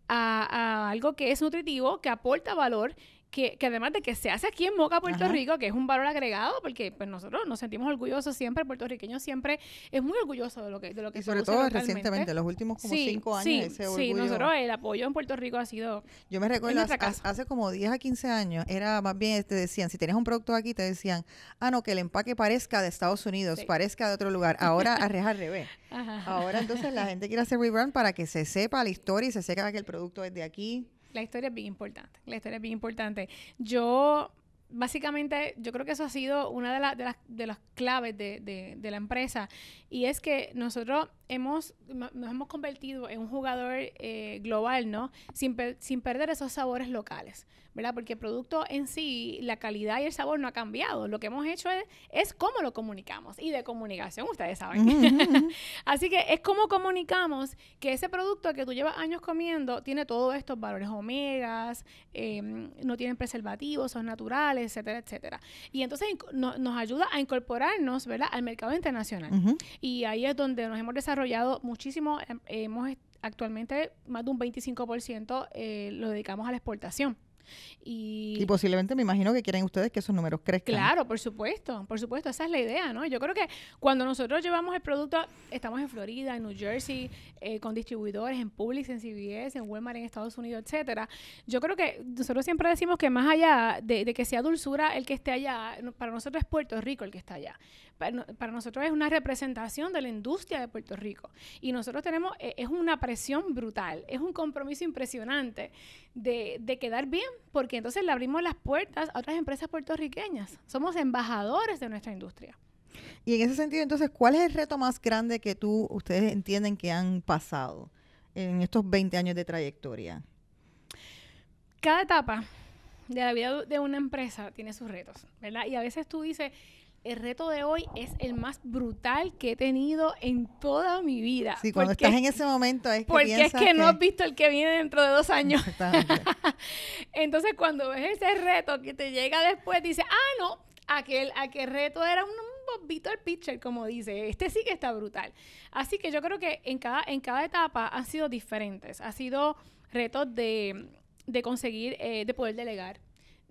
a, a algo que es nutritivo, que aporta valor que, que, además de que se hace aquí en Moca, Puerto Rico, que es un valor agregado, porque pues nosotros nos sentimos orgullosos siempre, el puertorriqueño siempre es muy orgulloso de lo que de lo que y sobre todo recientemente, los últimos como cinco años, sí, ese orgullo. Sí, nosotros el apoyo en Puerto Rico ha sido Yo me recuerdo hace, hace, como 10 a 15 años, era más bien, te decían, si tenías un producto aquí, te decían, ah, no, que el empaque parezca de Estados Unidos, parezca de otro lugar. Ahora, arreja al revés. Ahora entonces la gente quiere hacer rebrand para que se sepa la historia y se sepa que el producto es de aquí la historia es bien importante. La historia es bien importante. Yo, básicamente, yo creo que eso ha sido una de, de, las, de las claves de, de, de, la empresa. Y es que nosotros hemos, nos hemos convertido en un jugador eh, global, ¿no? Sin, sin perder esos sabores locales. ¿Verdad? Porque el producto en sí, la calidad y el sabor no ha cambiado. Lo que hemos hecho es, es cómo lo comunicamos. Y de comunicación, ustedes saben. Así que es cómo comunicamos que ese producto que tú llevas años comiendo tiene todos estos valores omegas, em, no tienen preservativos, son naturales, etcétera, etcétera. Y entonces nos ayuda a incorporarnos, ¿verdad? Al mercado internacional. Y ahí es donde nos hemos desarrollado muchísimo. Em, hemos actualmente más de un 25% eh, lo dedicamos a la exportación. Y, posiblemente me imagino que quieren ustedes que esos números crezcan. Claro, por supuesto, por supuesto, esa es la idea, ¿no? Yo creo que cuando nosotros llevamos el producto, estamos en Florida, en New Jersey, eh, con distribuidores, en Publix, en CVS, en Walmart, en Estados Unidos, etcétera. Yo creo que nosotros siempre decimos que más allá de, de que sea dulzura el que esté allá, para nosotros es Puerto Rico el que está allá para, nosotros es una representación de la industria de Puerto Rico. Y nosotros tenemos, eh, es una presión brutal, es un compromiso impresionante de, de, quedar bien, porque entonces le abrimos las puertas a otras empresas puertorriqueñas. Somos embajadores de nuestra industria. Y en ese sentido, entonces, ¿cuál es el reto más grande que tú, ustedes entienden que han pasado en estos 20 años de trayectoria? Cada etapa de la vida de una empresa tiene sus retos, ¿verdad? Y a veces tú dices, el reto de hoy es el más brutal que he tenido en toda mi vida. Sí, cuando estás en ese momento es que Porque es que, no has visto el que viene dentro de dos años. Entonces, cuando ves ese reto que te llega después, dices, ah, no, aquel, aquel reto era un, bombito al pitcher, como dice. Este sí que está brutal. Así que yo creo que en cada, en cada etapa han sido diferentes. Ha sido retos de, de conseguir, eh, de poder delegar,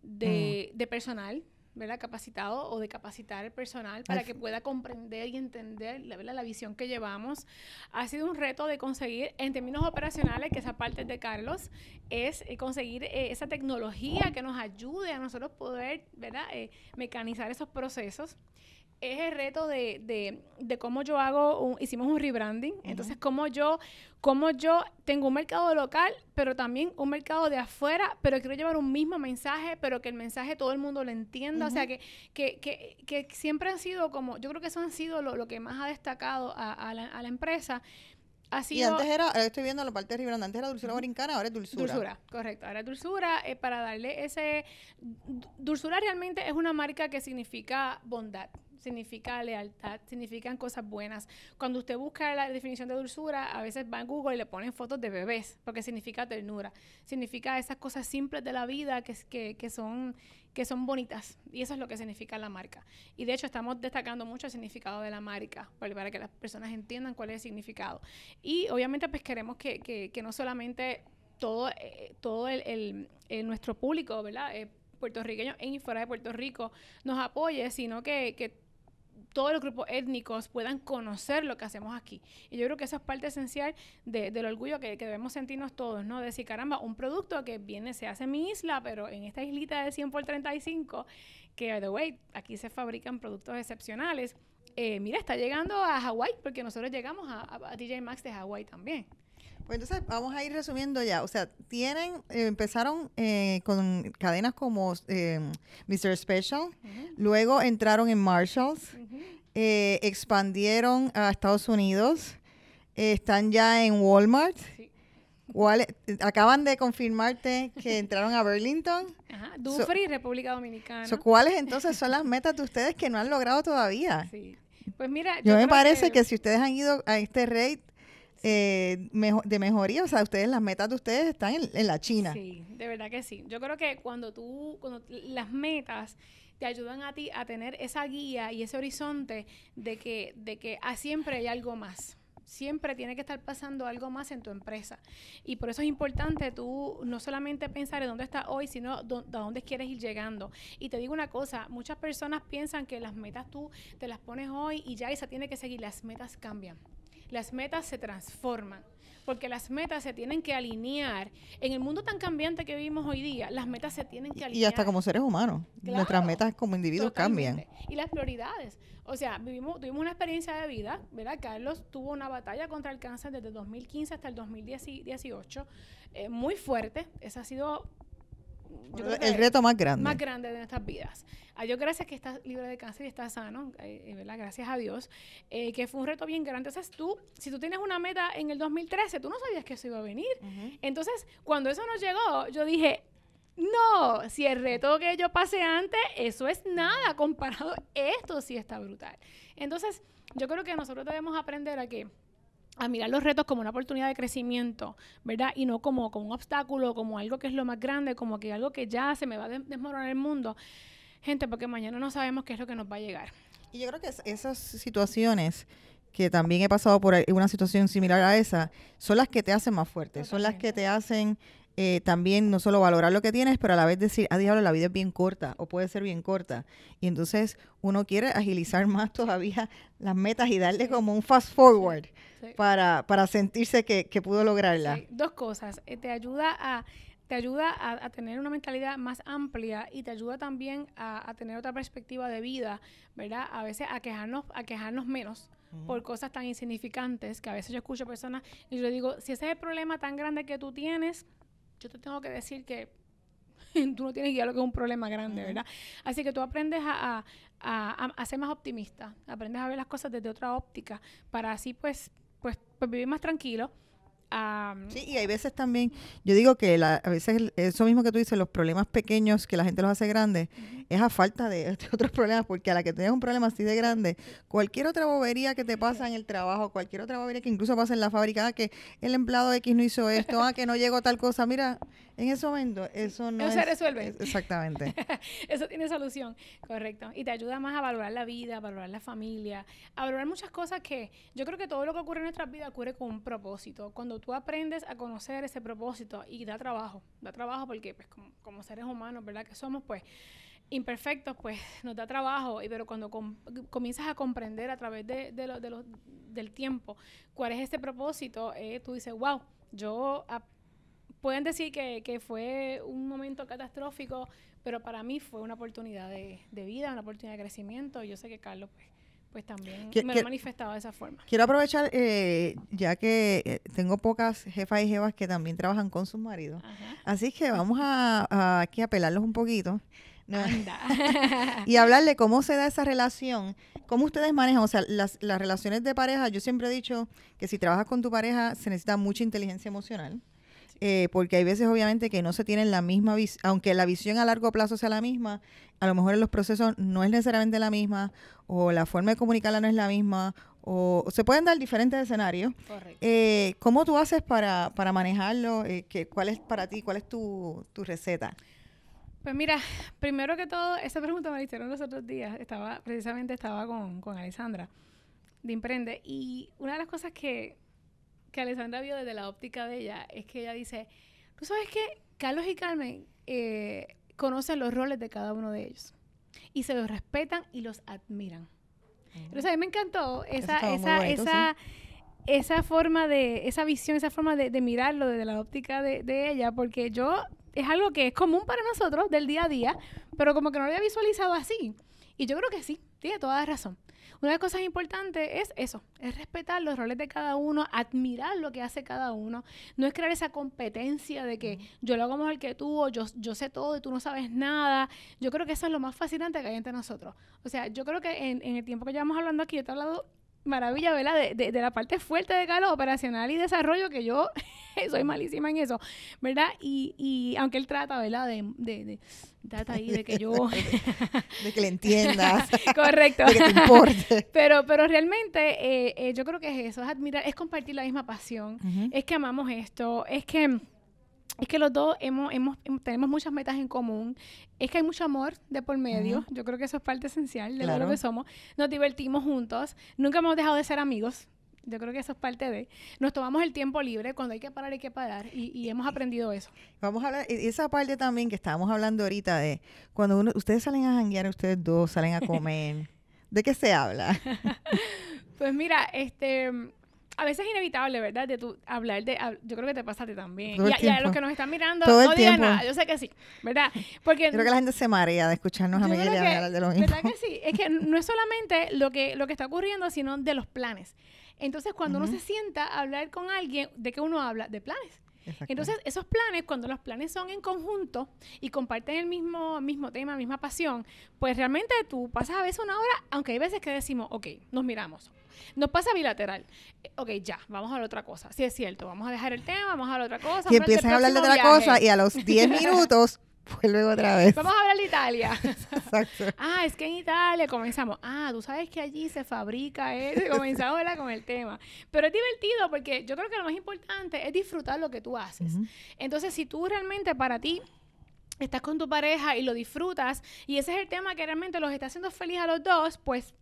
de, mm. de personal, ¿verdad? capacitado o de capacitar el personal para que pueda comprender y entender la, la visión que llevamos. Ha sido un reto de conseguir, en términos operacionales, que esa parte de Carlos, es eh, conseguir eh, esa tecnología que nos ayude a nosotros poder ¿verdad? Eh, mecanizar esos procesos es el reto de, de, de cómo yo hago, un, hicimos un rebranding, entonces cómo yo, cómo yo tengo un mercado local, pero también un mercado de afuera, pero quiero llevar un mismo mensaje, pero que el mensaje todo el mundo lo entienda, o sea, que, que, que, que, siempre han sido como, yo creo que eso han sido lo, lo que más ha destacado a, a, la, a la empresa, y antes era, estoy viendo la parte de Ribranda, antes era dulzura borincana, ahora es dulzura. Dulzura, correcto. Ahora es dulzura eh, para darle ese... Dulzura realmente es una marca que significa bondad, significa lealtad, significan cosas buenas. Cuando usted busca la definición de dulzura, a veces va en Google y le ponen fotos de bebés, porque significa ternura. Significa esas cosas simples de la vida que, que, que son que son bonitas. Y eso es lo que significa la marca. Y de hecho estamos destacando mucho el significado de la marca, para que las personas entiendan cuál es el significado. Y obviamente pues queremos que, que, no solamente todo, eh, todo el, nuestro público, ¿verdad? Eh, puertorriqueño en y fuera de Puerto Rico nos apoye, sino que, que todos los grupos étnicos puedan conocer lo que hacemos aquí. Y yo creo que eso es parte esencial del orgullo que, debemos sentirnos todos, ¿no? De decir, caramba, un producto que viene, se hace en mi isla, pero en esta islita de 100 por 35, que, by the way, aquí se fabrican productos excepcionales. Eh, mira, está llegando a Hawái, porque nosotros llegamos a, DJ Max de Hawái también. Pues entonces vamos a ir resumiendo ya. O sea, tienen, eh, empezaron eh, con cadenas como eh, Mr. Special, luego entraron en Marshalls, expandieron a Estados Unidos, están ya en Walmart. ¿Cuál, acaban de confirmarte que entraron a Burlington. Ajá, Dufry, República Dominicana. ¿Cuáles entonces son las metas de ustedes que no han logrado todavía? Sí. Pues mira, yo, me parece que... si ustedes han ido a este rate eh, de mejoría, o sea, ustedes las metas de ustedes están en, la China. Sí, de verdad que sí. Yo creo que cuando tú, cuando las metas te ayudan a ti a tener esa guía y ese horizonte de que, de que a siempre hay algo más siempre tiene que estar pasando algo más en tu empresa. Y por eso es importante tú no solamente pensar en dónde estás hoy, sino a dónde quieres ir llegando. Y te digo una cosa, muchas personas piensan que las metas tú te las pones hoy y ya esa tiene que seguir. Las metas cambian. Las metas se transforman porque las metas se tienen que alinear. En el mundo tan cambiante que vivimos hoy día, las metas se tienen que alinear. Y hasta como seres humanos. Nuestras metas como individuos cambian. Y las prioridades. O sea, vivimos, tuvimos una experiencia de vida, ¿verdad? Carlos tuvo una batalla contra el cáncer desde 2015 hasta el 2018, eh, muy fuerte. Esa ha sido el reto más grande. Más grande de nuestras vidas. A Dios gracias que estás libre de cáncer y estás sano, eh, eh, ¿verdad? Gracias a Dios, eh, que fue un reto bien grande. Entonces tú, si tú tienes una meta en el 2013, tú no sabías que eso iba a venir. Entonces, cuando eso nos llegó, yo dije, no, si el reto que yo pasé antes, eso es nada comparado, esto sí está brutal. Entonces, yo creo que nosotros debemos aprender a que a mirar los retos como una oportunidad de crecimiento, ¿verdad? Y no como, como un obstáculo, como algo que es lo más grande, como que algo que ya se me va a desmoronar el mundo. Gente, porque mañana no sabemos qué es lo que nos va a llegar. Y yo creo que esas situaciones que también he pasado por una situación similar a esa, son las que te hacen más fuerte, son las que te hacen eh, también no solo valorar lo que tienes, pero a la vez decir, ah, diablo, la vida es bien corta o puede ser bien corta. Y entonces uno quiere agilizar más todavía las metas y darle como un fast forward Para, para sentirse que, que pudo lograrla. Dos cosas. Eh, te ayuda a te ayuda a, tener una mentalidad más amplia y te ayuda también a, tener otra perspectiva de vida, ¿verdad? A veces a quejarnos, a quejarnos menos por cosas tan insignificantes que a veces yo escucho personas y yo le digo, si ese es el problema tan grande que tú tienes, yo te tengo que decir que tú no tienes idea de lo que es un problema grande, ¿verdad? Así que tú aprendes a, a, ser más optimista, aprendes a ver las cosas desde otra óptica, para así pues, pues, pues vivir más tranquilo sí, y hay veces también, yo digo que a veces eso mismo que tú dices, los problemas pequeños que la gente los hace grandes, es a falta de, otros problemas, porque a la que tienes un problema así de grande, cualquier otra bobería que te pasa en el trabajo, cualquier otra bobería que incluso pasa en la fábrica, ah, que el empleado X no hizo esto, ah, que no llegó tal cosa, mira, en ese momento eso no se resuelve. exactamente. eso tiene solución, correcto. Y te ayuda más a valorar la vida, a valorar la familia, a valorar muchas cosas que yo creo que todo lo que ocurre en nuestras vidas ocurre con un propósito. Cuando tú aprendes a conocer ese propósito y da trabajo, da trabajo porque pues como, seres humanos, ¿verdad? Que somos pues imperfectos, pues nos da trabajo, y, pero cuando comienzas a comprender a través de, de, del tiempo cuál es ese propósito, eh, tú dices, wow, yo... pueden decir que, que, fue un momento catastrófico, pero para mí fue una oportunidad de, de vida, una oportunidad de crecimiento. Yo sé que Carlos pues, pues también me lo he manifestado de esa forma. Quiero aprovechar, eh, ya que eh, tengo pocas jefas y jefas que también trabajan con sus maridos. Así que vamos a, aquí a pelarlos un poquito. y hablarle cómo se da esa relación, cómo ustedes manejan, o sea, las, las relaciones de pareja, yo siempre he dicho que si trabajas con tu pareja se necesita mucha inteligencia emocional. Eh, porque hay veces obviamente que no se tienen la misma visión, aunque la visión a largo plazo sea la misma, a lo mejor en los procesos no es necesariamente la misma, o la forma de comunicarla no es la misma, o, se pueden dar diferentes escenarios. Eh, ¿Cómo tú haces para, para manejarlo? Eh, ¿Cuál es para ti, cuál es tu, tu receta? Pues mira, primero que todo, esa pregunta me la hicieron los otros días. Estaba, precisamente estaba con, con Alessandra de Imprende. Y una de las cosas que que Alessandra vio desde la óptica de ella es que ella dice, tú sabes que Carlos y Carmen eh, conocen los roles de cada uno de ellos y se los respetan y los admiran. Entonces a mí me encantó esa, esa, esa, esa forma de, esa visión, esa forma de, mirarlo desde la óptica de, de, ella, porque yo es algo que es común para nosotros del día a día, pero como que no lo había visualizado así. Y yo creo que sí, tiene toda la razón. Una de las cosas importantes es eso, es respetar los roles de cada uno, admirar lo que hace cada uno. No es crear esa competencia de que yo lo hago mejor que tú o yo, yo sé todo y tú no sabes nada. Yo creo que eso es lo más fascinante que hay entre nosotros. O sea, yo creo que en, el tiempo que llevamos hablando aquí, yo te he hablado maravilla, ¿verdad? De, de, de la parte fuerte de Carlos, operacional y desarrollo, que yo soy malísima en eso, ¿verdad? Y, y aunque él trata, ¿verdad? De, de, de trata ahí de que yo... de que le entiendas. Correcto. de que te importe. Pero, pero realmente eh, eh, yo creo que es eso, es admirar, es compartir la misma pasión, es que amamos esto, es que... Es que los dos hemos, hemos, hem- tenemos muchas metas en común. Es que hay mucho amor de por medio. Yo creo que eso es parte esencial de Claro. lo que somos. Nos divertimos juntos. Nunca hemos dejado de ser amigos. Yo creo que eso es parte de. Nos tomamos el tiempo libre. Cuando hay que parar, hay que parar. Y, y hemos aprendido eso. Vamos a hablar, esa parte también que estábamos hablando ahorita de cuando uno, ustedes salen a janguear, ustedes dos salen a comer. ¿De qué se habla? Pues mira, este. A veces es inevitable, ¿verdad? De tu hablar de. hab- Yo creo que te pasa a ti también. Y a, y a los que nos están mirando, Todo no digan nada. Yo sé que sí, ¿verdad? Porque. Creo que la gente se marea de escucharnos a Miguel y hablar de lo mismo. ¿Verdad que sí? Es que no es solamente lo que, lo que está ocurriendo, sino de los planes. Entonces, cuando uno se sienta a hablar con alguien, ¿de qué uno habla? De planes. Exacto. Entonces, esos planes, cuando los planes son en conjunto y comparten el mismo, mismo tema, misma pasión, pues realmente tú pasas a veces una hora, aunque hay veces que decimos, ok, nos miramos. Nos pasa bilateral. Eh, Ok, ya, vamos a la otra cosa. Sí, es cierto, vamos a dejar el tema, vamos a la otra cosa. y empiezan a hablar de otra cosa y a los 10 minutos, pues luego otra vez. Vamos a hablar de Italia. Exacto. Ah, es que en Italia comenzamos. Ah, tú sabes que allí se fabrica eso. Comenzamos ¿verdad? con el tema. Pero es divertido porque yo creo que lo más importante es disfrutar lo que tú haces. Entonces, si tú realmente para ti estás con tu pareja y lo disfrutas y ese es el tema que realmente los está haciendo feliz a los dos, pues...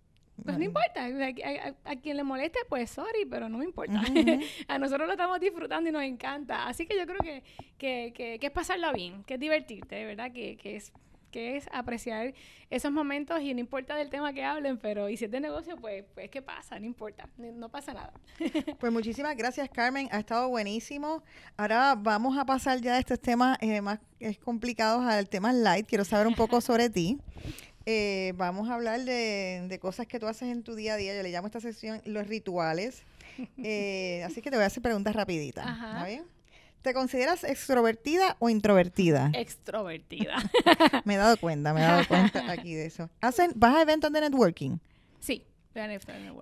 Pues no importa, a, a- a quien le moleste, pues sorry, pero no me importa. A nosotros lo estamos disfrutando y nos encanta. Así que yo creo que, que, que, que es pasarla bien, que es divertirte, verdad, que, que es que es apreciar esos momentos y no importa del tema que hablen, pero y si es de negocio, pues, pues ¿qué pasa? No importa, no, pasa nada. Pues muchísimas gracias, Carmen. Ha estado buenísimo. Ahora vamos a pasar ya de estos temas eh, más complicados al tema light. Quiero saber un poco sobre ti. Eh, vamos a hablar de, de cosas que tú haces en tu día a día. Yo le llamo a esta sección los rituales. Eh, así que te voy a hacer preguntas rapiditas. Ajá. ¿Está bien? ¿Te consideras extrovertida o introvertida? Extrovertida. Me he dado cuenta, me he dado cuenta aquí de eso. ¿Hacen, ¿Vas a eventos de networking? sí,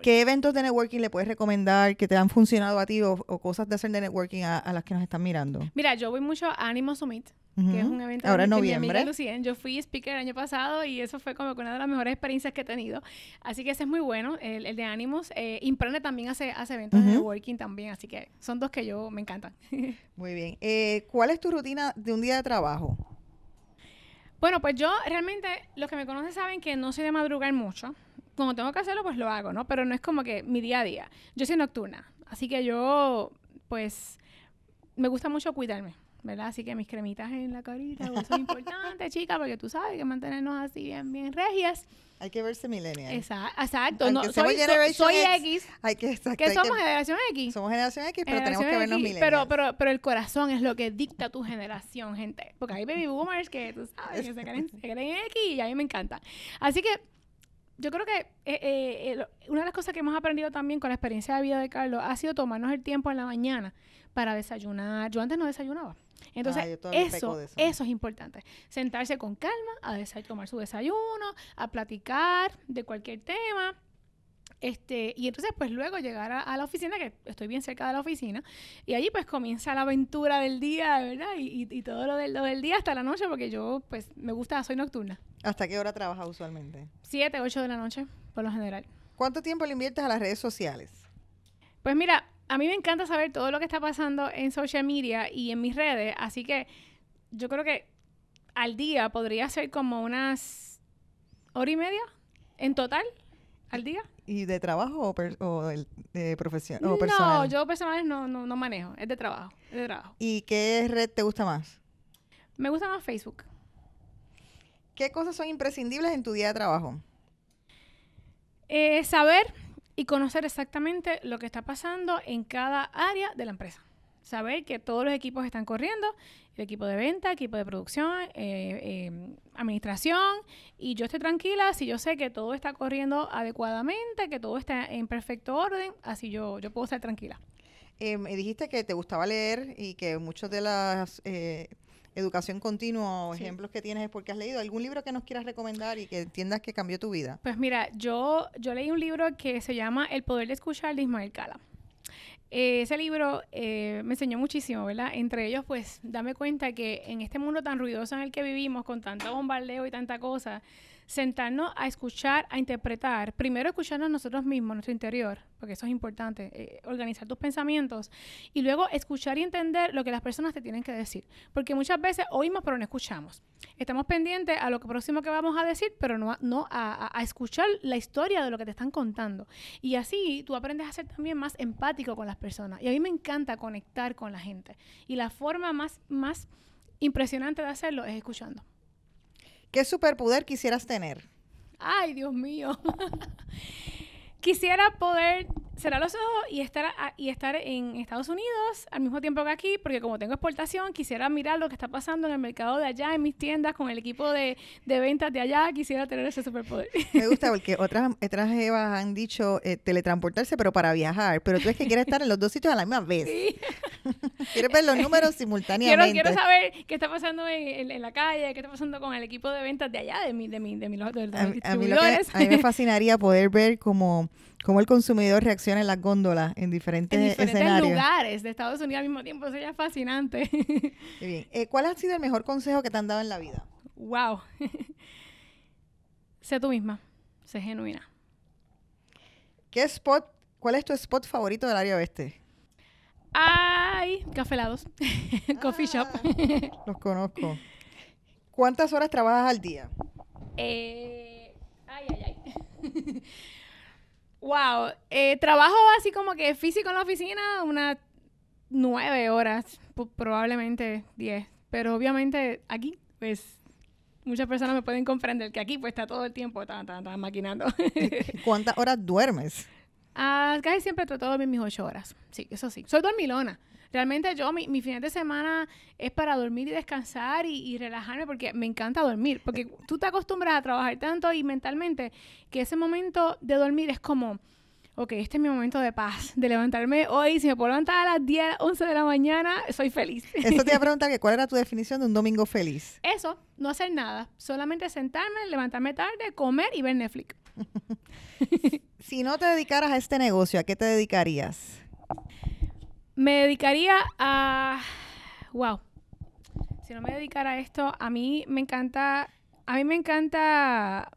¿Qué eventos de networking le puedes recomendar que te han funcionado a ti o, o cosas de hacer de networking a, a las que nos están mirando? Mira, yo voy mucho a Animo Summit, que es un evento Ahora en noviembre. Lucien. Yo fui speaker el año pasado y eso fue como que una de las mejores experiencias que he tenido. Así que ese es muy bueno, el, el de Animos. Eh, Imprene también hace, hace eventos de networking también, así que son dos que yo me encantan. Muy bien. Eh, ¿Cuál es tu rutina de un día de trabajo? Bueno, pues yo realmente, los que me conocen saben que no soy de madrugar mucho. Cuando tengo que hacerlo, pues lo hago, ¿no? Pero no es como que mi día a día. Yo soy nocturna. Así que yo, pues, me gusta mucho cuidarme, ¿verdad? Así que mis cremitas en la carita, pues, son importantes, chicas, porque tú sabes que mantenernos así bien, bien regias. Hay que verse millennial. Exacto. No, seamos soy, so- soy X, X. Hay que, exacto, que hay somos generación X. somos generación X, pero tenemos que vernos X, millennial. pero, pero, pero el corazón es lo que dicta tu generación, gente. Porque hay baby boomers que tú sabes que se creen, se creen X y a mí me encanta. Así que yo creo que eh, eh, eh, una de las cosas que hemos aprendido también con la experiencia de vida de Carlos ha sido tomarnos el tiempo en la mañana para desayunar. Yo antes no desayunaba. Entonces, Ah, eso, de eso. eso es importante. Sentarse con calma, a tomar su desayuno, a platicar de cualquier tema. Este, y entonces, pues luego llegar a, a la oficina, que estoy bien cerca de la oficina, y allí pues comienza la aventura del día, ¿verdad? Y, y- y todo lo del, lo del día hasta la noche, porque yo pues me gusta, soy nocturna. ¿Hasta qué hora trabajas usualmente? Siete, ocho de la noche, por lo general. ¿Cuánto tiempo le inviertes a las redes sociales? Pues mira, a mí me encanta saber todo lo que está pasando en social media y en mis redes, así que yo creo que al día podría ser como unas hora y media en total al día. ¿Y de trabajo o, per- o del- de profesión o No, personal? yo personales no, no, no manejo, es de trabajo, es de trabajo. ¿Y qué red te gusta más? Me gusta más Facebook. ¿Qué cosas son imprescindibles en tu día de trabajo? Eh, saber y conocer exactamente lo que está pasando en cada área de la empresa. Saber que todos los equipos están corriendo, el equipo de venta, equipo de producción, eh, eh, administración, y yo estoy tranquila si yo sé que todo está corriendo adecuadamente, que todo está en perfecto orden, así yo, yo puedo estar tranquila. Eh, me dijiste que te gustaba leer y que muchos de los educación continua o ejemplos que tienes es porque has leído algún libro que nos quieras recomendar y que entiendas que cambió tu vida. Pues mira, yo, yo leí un libro que se llama El poder de escuchar de Ismael Cala. Eh, ese libro eh, me enseñó muchísimo, ¿verdad? Entre ellos, pues, dame cuenta que en este mundo tan ruidoso en el que vivimos, con tanto bombardeo y tanta cosa, sentarnos a escuchar, a interpretar, primero escucharnos nosotros mismos, nuestro interior, porque eso es importante, eh, organizar tus pensamientos, y luego escuchar y entender lo que las personas te tienen que decir, porque muchas veces oímos pero no escuchamos. Estamos pendientes a lo próximo que vamos a decir, pero no, no a, a escuchar la historia de lo que te están contando. Y así tú aprendes a ser también más empático con las personas. Y a mí me encanta conectar con la gente. Y la forma más, más impresionante de hacerlo es escuchando. ¿Qué superpoder quisieras tener? Ay, Dios mío. Quisiera poder cerrar los ojos y estar, y estar en Estados Unidos al mismo tiempo que aquí, porque como tengo exportación, quisiera mirar lo que está pasando en el mercado de allá, en mis tiendas, con el equipo de, ventas de allá, quisiera tener ese superpoder. Me gusta porque otras, otras Evas han dicho eh, teletransportarse, pero para viajar, pero tú es que quieres estar en los dos sitios a la misma vez. Sí. quieres ver los números simultáneamente. Quiero, quiero saber qué está pasando en, la calle, qué está pasando con el equipo de ventas de allá, de mi, de mi, de mi, de a, mí a mí me fascinaría poder ver como cómo el consumidor reacciona en las góndolas en diferentes, en diferentes lugares de Estados Unidos al mismo tiempo. Eso ya es fascinante. bien. Eh, ¿Cuál ha sido el mejor consejo que te han dado en la vida? Wow. sé tú misma. Sé genuina. ¿Qué spot, cuál es tu spot favorito del área oeste? Ay, cafelados. Coffee shop. Ah, los conozco. ¿Cuántas horas trabajas al día? Eh, ay, ay, ay. Wow, eh, trabajo así como que físico en la oficina unas nueve horas, probablemente diez. Pero obviamente aquí, pues, muchas personas me pueden comprender que aquí pues está todo el tiempo tan, tan, tan maquinando. ¿Cuántas horas duermes? Ah, casi siempre trato de dormir mis ocho horas. Sí, eso sí. Soy dormilona. Realmente yo, mi, mi fin de semana es para dormir y descansar y, y, relajarme porque me encanta dormir. Porque tú te acostumbras a trabajar tanto y mentalmente que ese momento de dormir es como, ok, este es mi momento de paz, de levantarme hoy. Si me puedo levantar a las 10, 11 de la mañana, soy feliz. Eso te iba a preguntar que cuál era tu definición de un domingo feliz. Eso, no hacer nada. Solamente sentarme, levantarme tarde, comer y ver Netflix. si no te dedicaras a este negocio, ¿a qué te dedicarías? Me dedicaría a... Wow. Si no me dedicara a esto, a mí me encanta... A mí me encanta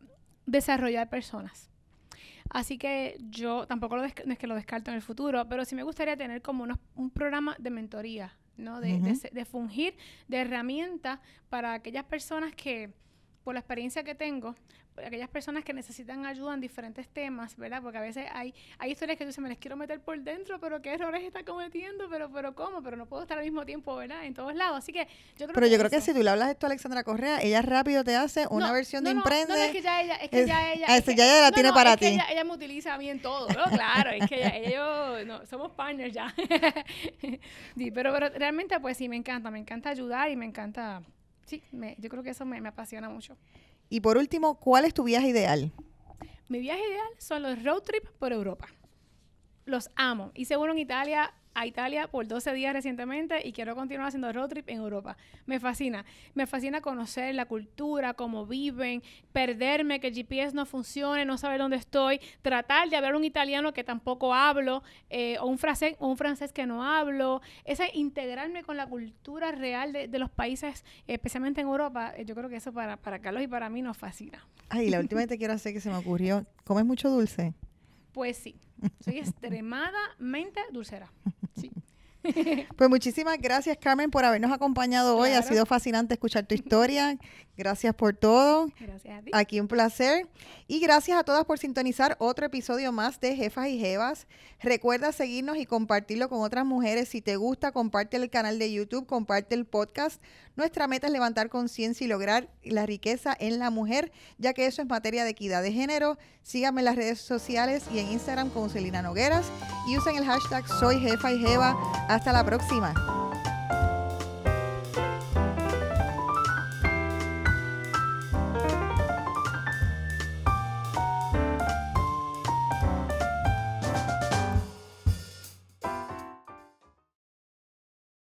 desarrollar personas. Así que yo tampoco lo es que lo descarto en el futuro, pero sí me gustaría tener como un programa de mentoría, ¿no? De, de fungir de herramienta para aquellas personas que, por la experiencia que tengo, aquellas personas que necesitan ayuda en diferentes temas, ¿verdad? Porque a veces hay, hay historias que tú dices, me les quiero meter por dentro, pero qué errores está cometiendo, pero, pero ¿cómo? Pero no puedo estar al mismo tiempo, ¿verdad? En todos lados. Así que yo creo Pero yo creo que si tú le hablas esto a Alexandra Correa, ella rápido te hace una versión de Emprende. No, no, es que ya ella, es que ya ella. Ah, es, ya ella la tiene para ti. ella, me utiliza a mí en todo, ¿no? Claro, es que ella, ellos, no, somos partners ya. sí, pero, pero realmente, pues sí, me encanta, me encanta ayudar y me encanta. Sí, me, yo creo que eso me, me apasiona mucho. Y por último, ¿cuál es tu viaje ideal? Mi viaje ideal son los road trips por Europa. Los amo. Hice uno en Italia a Italia por 12 días recientemente y quiero continuar haciendo road trip en Europa. Me fascina. Me fascina conocer la cultura, cómo viven, perderme, que el GPS no funcione, no saber dónde estoy, tratar de hablar un italiano que tampoco hablo eh, o, un francés, o un francés que no hablo. Ese integrarme con la cultura real de, los países, especialmente en Europa, eh, yo creo que eso para, para Carlos y para mí nos fascina. Ay, la última vez te quiero hacer que se me ocurrió. ¿Comes mucho dulce? Pues sí. Soy extremadamente dulcera. Sí. Pues muchísimas gracias, Carmen, por habernos acompañado hoy. Ha sido fascinante escuchar tu historia. Gracias por todo. Gracias a ti. Aquí un placer. Y gracias a todas por sintonizar otro episodio más de Jefas y Jevas. Recuerda seguirnos y compartirlo con otras mujeres. Si te gusta, comparte el canal de YouTube, comparte el podcast. Nuestra meta es levantar conciencia y lograr la riqueza en la mujer, ya que eso es materia de equidad de género. Síganme en las redes sociales y en Instagram como Celina Nogueras y usen el hashtag Soy Jefa y Jeva. Hasta la próxima.